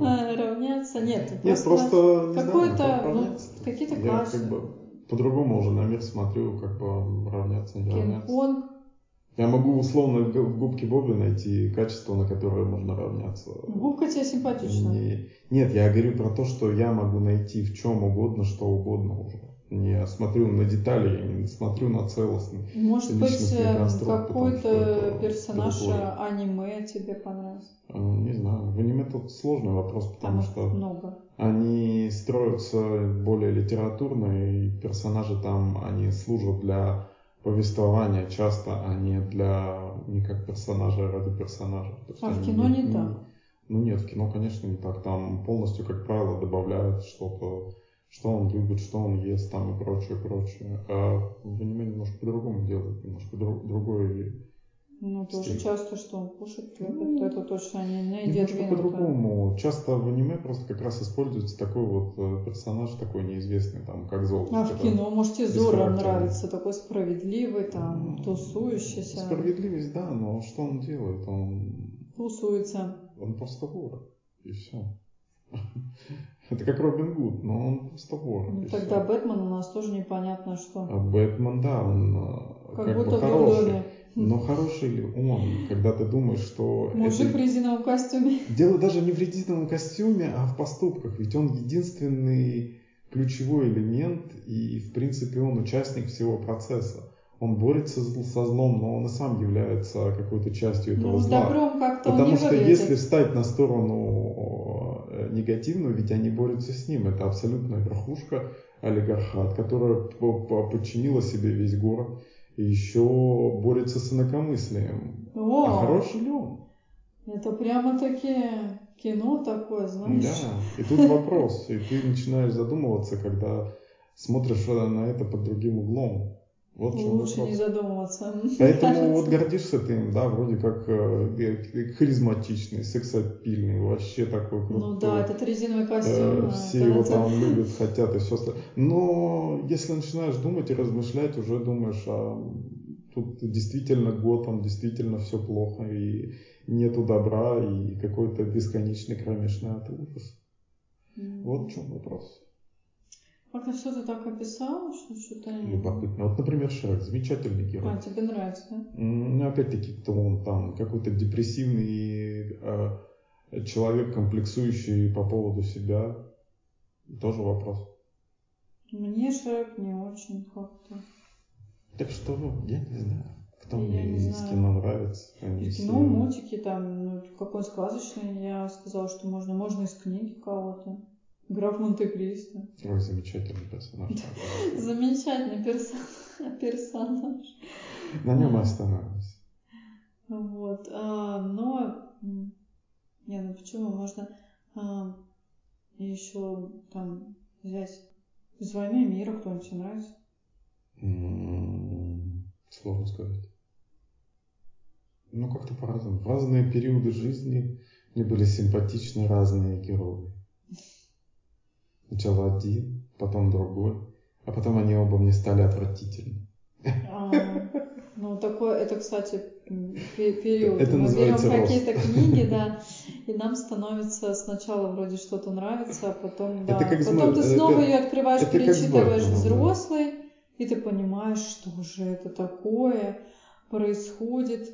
А, равняться. Нет, Нет, просто, просто не какое-то, знаю, как ну, какие-то Я бы по-другому уже на мир смотрю, как бы равняться, не равняться. Я могу условно в губке Бобби найти качество, на которое можно равняться. Губка тебе симпатична. Не- Нет, я говорю про то, что я могу найти в чем угодно, что угодно уже. Не смотрю на детали, я не смотрю на целостный Может быть, э, что какой-то персонаж другое. аниме тебе понравился? Э, Не знаю, в аниме тут сложный вопрос, потому их что много. они строятся более литературно, и персонажи там, они служат для повествования часто, а не для не как персонажа ради персонажа. А в кино не так? Ну нет, в кино, конечно, не так. Там полностью, как правило, добавляют что-то, что он любит, что он ест там и прочее, прочее. А в аниме немножко по-другому делают, немножко дру- другой Ну, тоже часто, что он любит, Ну, это точно не, не Немножко по-другому. Часто в аниме просто как раз используется такой вот э, персонаж, такой неизвестный, там, как Золушка. А в кино, может, тебе Зора нравится, такой справедливый, там, М, тусующийся, Справедливость, да, но что он делает? Он, тусуется. он просто вор. И все. Это как Робин Гуд, но он просто вор. Ну, тогда всё. Бэтмен у нас тоже непонятно что. А Бэтмен, да, он э, Как, как, будто бы в хороший. дурдоме. Но хороший ли он, когда ты думаешь, что Мужик в это резиновом костюме. Дело даже не в резиновом костюме, а в поступках. Ведь он единственный ключевой элемент, и в принципе он участник всего процесса. Он борется с- со злом, но он и сам является какой-то частью этого Ну, с зла. добром как-то он Потому не что выглядит. если встать на сторону негативную, ведь они борются с ним. Это абсолютная верхушка олигархат, которая по- по- подчинила себе весь город и еще борется с инакомыслием. О, А хороший ли он? это прямо-таки кино такое, знаешь. Да, и тут вопрос, и ты начинаешь задумываться, когда смотришь на это под другим углом. Вот Лучше вопрос. не задумываться. Поэтому вот гордишься ты им, да, вроде как э, харизматичный, сексапильный, вообще такой крутой. Ну да, этот резиновый Э, костюм. э, все его когда там любят, хотят и все остальное. Но если начинаешь думать и размышлять, уже думаешь, а тут действительно Готэм, действительно все плохо, и нету добра, и какой-то бесконечный кромешный и ужас. М. Вот в чем вопрос. Как-то что ты так описал, что что-то... Любопытно. Вот, например, Шрек, замечательный герой. А, тебе нравится, да? Ну, опять-таки, кто он там, какой-то депрессивный э, человек, комплексующий по поводу себя. Тоже вопрос. Мне Шрек не очень как-то. Так что, я не знаю, кто Я мне не из знаю. кино нравится. Все- кино, мультики там, ну, какой сказочный, я сказала, что можно, можно из книги кого-то. Граф Монте-Кристо. Ой, замечательный персонаж. Замечательный персо- персонаж. На нем и остановимся. Вот. а, но, не, ну почему? Можно а, еще там взять из войны мира кто-нибудь тебе нравится? М, Сложно сказать. Ну, как-то по-разному. В разные периоды жизни мне были симпатичны разные герои. Сначала один, потом другой, а потом они оба мне стали отвратительны. А, ну, такое, это, кстати, период. Это Мы называется берем какие-то книги, да, и нам становится сначала вроде что-то нравится, а потом, да, Это как потом ты это- снова ее открываешь, это перечитываешь Бэтменом, да. взрослый, и ты понимаешь, что же это такое происходит,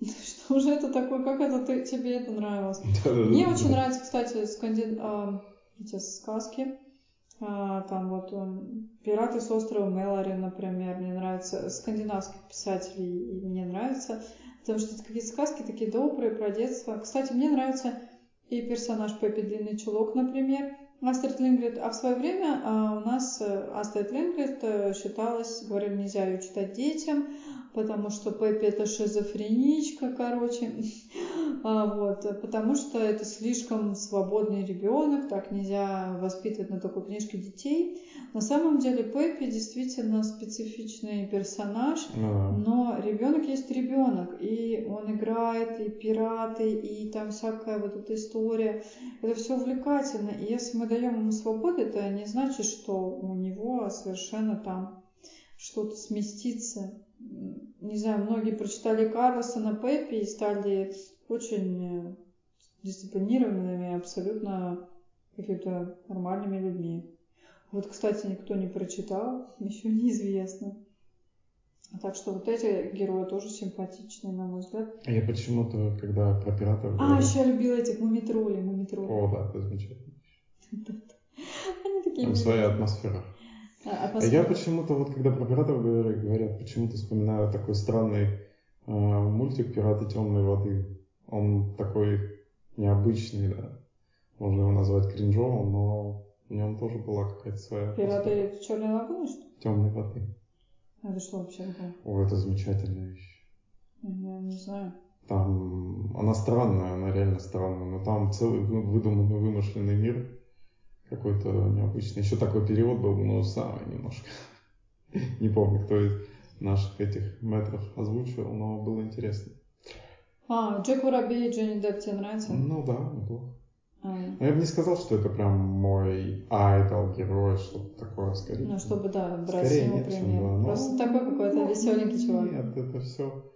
что же это такое, как это ты, тебе это нравилось. Мне очень нравятся, кстати, скандин... эти сказки. А, Там вот м, «Пираты с острова Мэлори», например, мне нравятся. Скандинавских писателей мне нравится. Потому что это какие-то сказки такие добрые про детство. Кстати, мне нравится и персонаж Пеппи Длинный Чулок, например. Астрид Лингрид. А в свое время а, у нас э, Астрид Лингрид э, считалась, говорили, нельзя ее читать детям, потому что Пеппи это шизофреничка, короче. А, Вот, потому что это слишком свободный ребенок, так нельзя воспитывать на такой книжке детей. На самом деле Пеппи действительно специфичный персонаж, Ну но ребенок есть ребенок, и он играет, и пираты, и там всякая вот эта история. Это все увлекательно. И если мы даем ему свободу, это не значит, что у него совершенно там что-то сместится. Не знаю, многие прочитали Карлсона Пеппи и стали очень э, дисциплинированными, абсолютно какими-то нормальными людьми. Вот, кстати, никто не прочитал, еще неизвестно. Так что вот эти герои тоже симпатичные, на мой взгляд. А Я почему-то, когда про пиратов А, еще я любила этих мумитролей, мумитролей. О, да, это замечательно. Они такие Там своя атмосфера. А, А я почему-то, вот когда про пиратов говорят, говорят почему-то вспоминаю такой странный э, мультик «Пираты темной воды». Он такой необычный, да. Можно его назвать кринжовым, но в нем тоже была какая-то своя Пираты Черной лагуны, что темной воды. А это что вообще такое? О, это замечательная вещь. Я не знаю. Там она странная, она реально странная, но там целый вы- выдуманный, вымышленный мир какой-то необычный. Еще такой перевод был, но самый немножко. Не помню, кто из наших этих метров озвучивал, но было интересно. А, Джек Воробей и Джонни Депп тебе нравится? Ну да, неплохо. А, Но я бы не сказал, что это прям мой айдол, герой, что-то такое скорее. ну, чтобы, да, брать Скорее с него нет, пример. да. Но- Просто такой какой-то ну, веселенький чувак. Нет, это все.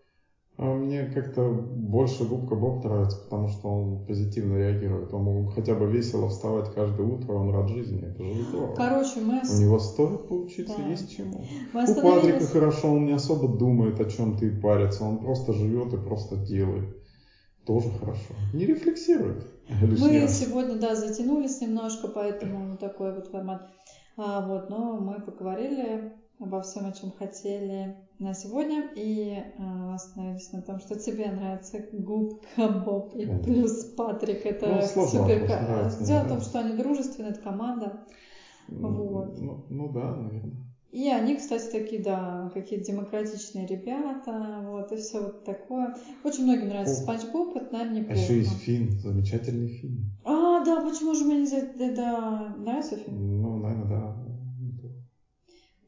Мне как-то больше Губка Боб нравится, потому что он позитивно реагирует. Он хотя бы весело вставать каждое утро, он рад жизни. Это же здорово. Короче, мы... У него стоит поучиться, Да. есть чему. Мы У Патрика хорошо, он не особо думает о чем-то и парится. Он просто живет и просто делает. Тоже хорошо. Не рефлексирует лишний Мы сегодня, да, затянулись немножко, поэтому такой вот формат. А, вот, но мы поговорили обо всем, о чем хотели на сегодня, и а, остановились на том, что тебе нравится губка Боб и Конечно. плюс Патрик. Это Ну, супер. нравится, Дело в том, что они дружественные, это команда. Вот. Ну, ну да, наверное. И они, кстати, такие, да, какие-то демократичные ребята, вот, и все вот такое. Очень многим нравится О. Спанч Боб, это, наверное, А неплохо. еще есть фильм, замечательный фильм. А, да, почему же мне не да. нравится фильм? Ну, наверное, да.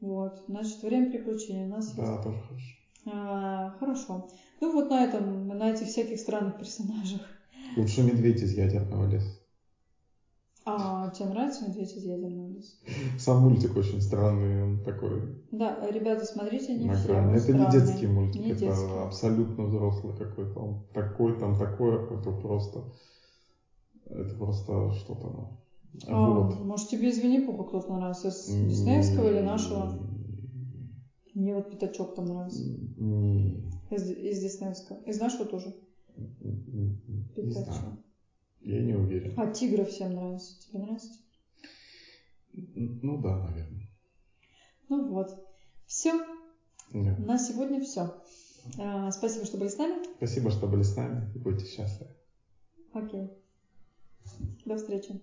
Вот, значит, время приключений у нас Да, есть. тоже хорошо. А, хорошо. Ну вот на этом, на этих всяких странных персонажах. Лучше медведь из ядерного леса. А тебе нравится «Медведь из ядерного леса»? Сам мультик очень странный, он такой Да, ребята, смотрите, не на все, грани. Это странный. не детский мультик, Не это детский. абсолютно взрослый какой-то. Он такой, там такое, это просто... Это просто что-то, ну... А, Вот. может, тебе из Винни-Пуха кто-то нравится? Из Диснеевского или нашего? Мне вот Пятачок там нравится. Не, Из, из Диснеевского. Из нашего тоже. Пятачок. Я не уверен. А Тигры всем нравится. Тебе нравится? Ну да, наверное. Ну вот. Все. Да. На сегодня все. Спасибо, что были с нами. Спасибо, что были с нами и будьте счастливы. Окей. До встречи.